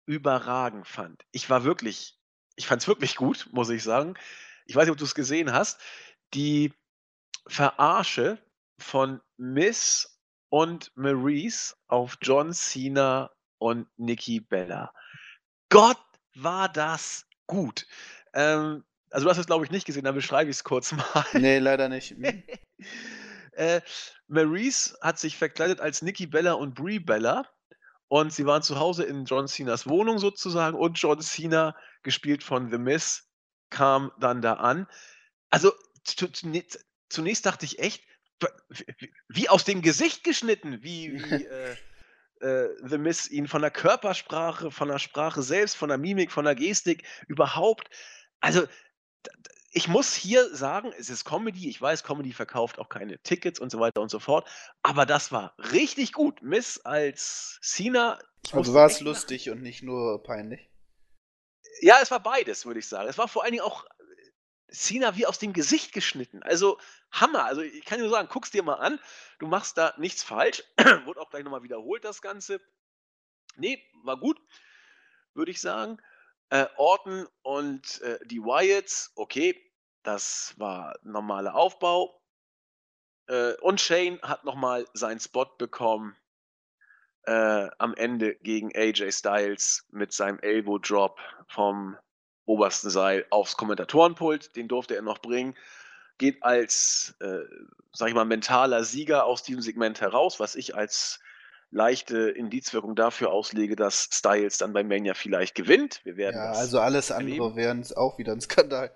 überragend fand, ich war wirklich, ich fand es wirklich gut, muss ich sagen. Ich weiß nicht, ob du es gesehen hast. Die Verarsche von Miss und Maurice auf John Cena und Nikki Bella. Gott, war das gut. Ähm, also du hast es, glaube ich, nicht gesehen, dann beschreibe ich es kurz [laughs] mal. Nee, leider nicht. Mhm. [laughs] äh, Maurice hat sich verkleidet als Nikki Bella und Brie Bella und sie waren zu Hause in John Cenas Wohnung sozusagen und John Cena, gespielt von The Miss, kam dann da an. Also zunächst dachte ich echt, wie aus dem Gesicht geschnitten, wie, wie [laughs] äh, äh, The Miss ihn von der Körpersprache, von der Sprache selbst, von der Mimik, von der Gestik überhaupt. Also, ich muss hier sagen, es ist Comedy. Ich weiß, Comedy verkauft auch keine Tickets und so weiter und so fort. Aber das war richtig gut. Miss als Cena. Also war es lustig und nicht nur peinlich? Ja, es war beides, würde ich sagen. Es war vor allen Dingen auch Cena wie aus dem Gesicht geschnitten. Also Hammer. Also ich kann nur sagen, guck's dir mal an. Du machst da nichts falsch. [clears throat] Wurde auch gleich nochmal wiederholt, das Ganze. Nee, war gut, würde ich sagen. Äh, Orton und äh, die Wyatts, okay, das war normaler Aufbau. Äh, und Shane hat nochmal seinen Spot bekommen äh, am Ende gegen AJ Styles mit seinem Elbow Drop vom obersten Seil aufs Kommentatorenpult. Den durfte er noch bringen. Geht als, äh, sag ich mal, mentaler Sieger aus diesem Segment heraus, was ich als leichte Indizwirkung dafür auslege, dass Styles dann bei Mania vielleicht gewinnt. Wir werden ja, also alles andere wäre auch wieder ein Skandal.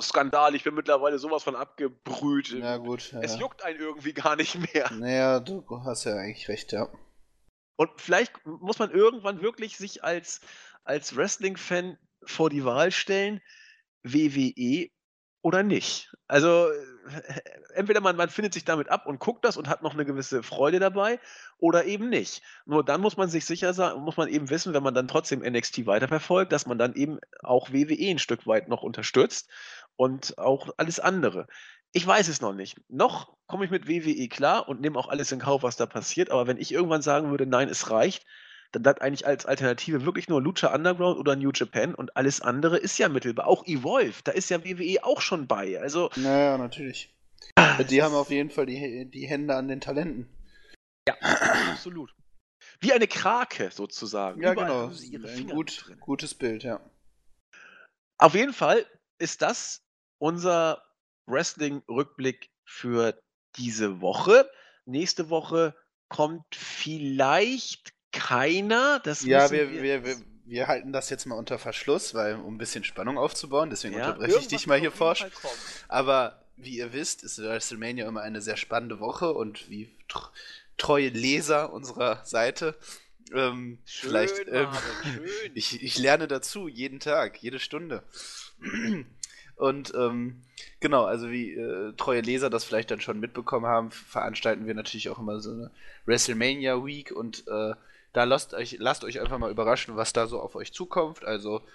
Skandal, ich bin mittlerweile sowas von abgebrüht. Ja, gut. Ja. Es juckt einen irgendwie gar nicht mehr. Naja, du hast ja eigentlich recht, ja. Und vielleicht muss man irgendwann wirklich sich als, als Wrestling-Fan vor die Wahl stellen, WWE oder nicht. Also äh, entweder man, man findet sich damit ab und guckt das und hat noch eine gewisse Freude dabei oder eben nicht. Nur dann muss man sich sicher sein, muss man eben wissen, wenn man dann trotzdem NXT weiterverfolgt, dass man dann eben auch WWE ein Stück weit noch unterstützt und auch alles andere. Ich weiß es noch nicht. Noch komme ich mit WWE klar und nehme auch alles in Kauf, was da passiert. Aber wenn ich irgendwann sagen würde, nein, es reicht, dann bleibt eigentlich als Alternative wirklich nur Lucha Underground oder New Japan und alles andere ist ja mittelbar. Auch Evolve, da ist ja WWE auch schon bei. Also. Naja, natürlich. Die haben auf jeden Fall die, die Hände an den Talenten. Ja, absolut. Wie eine Krake sozusagen. Ja, Überall genau. sie ihre Finger Ein gut, drin. gutes Bild, ja. Auf jeden Fall ist das unser Wrestling-Rückblick für diese Woche. Nächste Woche kommt vielleicht keiner. Das ja, wir, wir, wir, wir, halten das jetzt mal unter Verschluss, weil um ein bisschen Spannung aufzubauen. Deswegen ja, unterbreche ich dich mal hier forsch. Aber wie ihr wisst, ist WrestleMania immer eine sehr spannende Woche und wie treue Leser unserer Seite Ähm, schön, vielleicht. Ähm, [laughs] ich, ich lerne dazu jeden Tag, jede Stunde. [clears throat] Und ähm, genau, also wie äh, treue Leser das vielleicht dann schon mitbekommen haben, veranstalten wir natürlich auch immer so eine WrestleMania Week und äh, da lasst euch, lasst euch einfach mal überraschen, was da so auf euch zukommt. Also,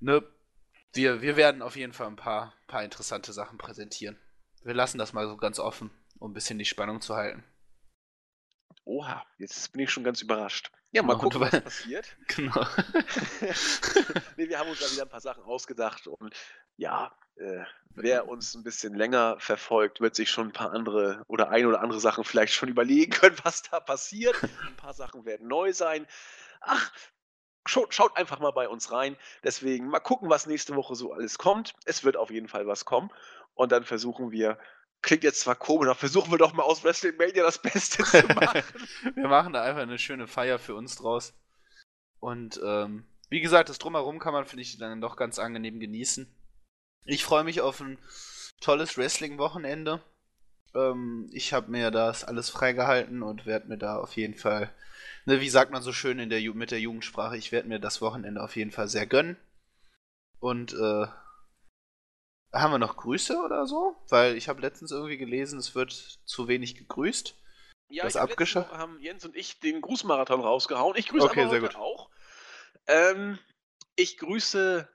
ne, wir, wir werden auf jeden Fall ein paar, paar interessante Sachen präsentieren. Wir lassen das mal so ganz offen, um ein bisschen die Spannung zu halten. Oha, jetzt bin ich schon ganz überrascht. Ja, mal gucken, was passiert. [laughs] Genau. [laughs] nee, wir haben uns da wieder ein paar Sachen ausgedacht und ja, äh, wer uns ein bisschen länger verfolgt, wird sich schon ein paar andere oder ein oder andere Sachen vielleicht schon überlegen können, was da passiert. Ein paar Sachen werden neu sein. Ach, schaut, schaut einfach mal bei uns rein. Deswegen mal gucken, was nächste Woche so alles kommt. Es wird auf jeden Fall was kommen. Und dann versuchen wir klingt jetzt zwar komisch, aber versuchen wir doch mal aus WrestleMania das Beste zu [laughs] machen. wir machen da einfach eine schöne Feier für uns draus. Und ähm, wie gesagt, das Drumherum kann man, finde ich, dann doch ganz angenehm genießen. Ich freue mich auf ein tolles Wrestling-Wochenende. Ähm, ich habe mir das alles freigehalten und werde mir da auf jeden Fall, ne, wie sagt man so schön in der mit der Jugendsprache, ich werde mir das Wochenende auf jeden Fall sehr gönnen. Und äh, haben wir noch Grüße oder so? Weil ich habe letztens irgendwie gelesen, es wird zu wenig gegrüßt. Ja, das abgeschafft. haben Jens und ich den Grußmarathon rausgehauen. Ich grüße okay, heute auch. Ähm, ich grüße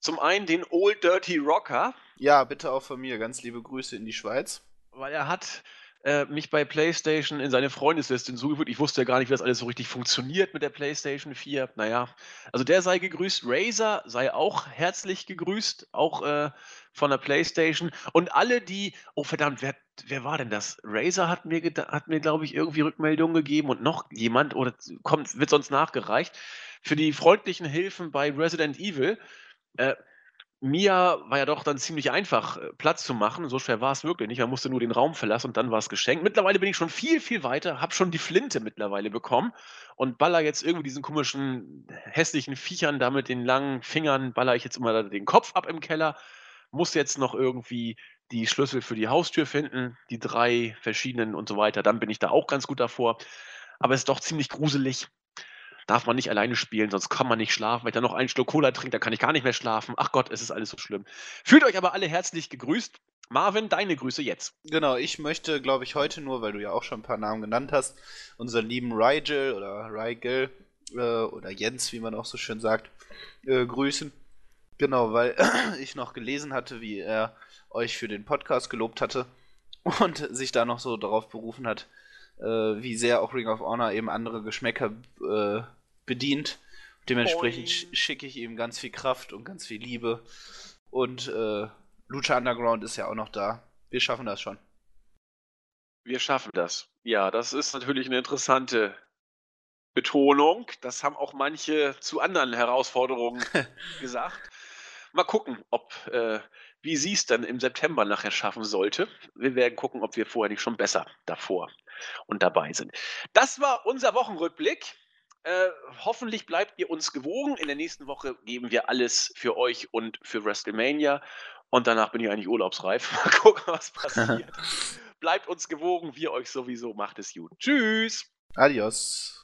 zum einen den Old Dirty Rocker. Ja, bitte auch von mir. Ganz liebe Grüße in die Schweiz. Weil er hat äh, mich bei PlayStation in seine Freundesliste hinzugefügt. Ich wusste ja gar nicht, wie das alles so richtig funktioniert mit der PlayStation 4. Naja, also der sei gegrüßt. Razer sei auch herzlich gegrüßt, auch äh, von der PlayStation. Und alle, die, oh verdammt, wer, wer war denn das? Razer hat mir, hat mir glaube ich, irgendwie Rückmeldungen gegeben und noch jemand, oder kommt, wird sonst nachgereicht, für die freundlichen Hilfen bei Resident Evil. Äh, Mia war ja doch dann ziemlich einfach, äh, Platz zu machen. So schwer war es wirklich nicht. Man musste nur den Raum verlassen und dann war es geschenkt. Mittlerweile bin ich schon viel, viel weiter, habe schon die Flinte mittlerweile bekommen und baller jetzt irgendwie diesen komischen, hässlichen Viechern da mit den langen Fingern, baller ich jetzt immer den Kopf ab im Keller. Muss jetzt noch irgendwie die Schlüssel für die Haustür finden, die drei verschiedenen und so weiter. Dann bin ich da auch ganz gut davor. Aber es ist doch ziemlich gruselig darf man nicht alleine spielen, sonst kann man nicht schlafen. Wenn ich dann noch einen Schluck Cola trinke, dann kann ich gar nicht mehr schlafen. Ach Gott, es ist alles so schlimm. Fühlt euch aber alle herzlich gegrüßt. Marvin, deine Grüße jetzt. Genau, ich möchte, glaube ich, heute nur, weil du ja auch schon ein paar Namen genannt hast, unseren lieben Rigel oder Rigel äh, oder Jens, wie man auch so schön sagt, äh, grüßen. Genau, weil [clears throat] ich noch gelesen hatte, wie er euch für den Podcast gelobt hatte [laughs] und sich da noch so darauf berufen hat, äh, wie sehr auch Ring of Honor eben andere Geschmäcker äh, bedient. Dementsprechend schicke ich ihm ganz viel Kraft und ganz viel Liebe. Und äh, Lucha Underground ist ja auch noch da. Wir schaffen das schon. Wir schaffen das. Ja, das ist natürlich eine interessante Betonung. Das haben auch manche zu anderen Herausforderungen [laughs] gesagt. Mal gucken, ob äh, wie sie es dann im September nachher schaffen sollte. Wir werden gucken, ob wir vorher nicht schon besser davor und dabei sind. Das war unser Wochenrückblick. Äh, hoffentlich bleibt ihr uns gewogen. In der nächsten Woche geben wir alles für euch und für WrestleMania. Und danach bin ich eigentlich urlaubsreif. [laughs] Mal gucken, was [laughs] passiert. bleibt uns gewogen, wir euch sowieso. Macht es gut. Tschüss. Adios.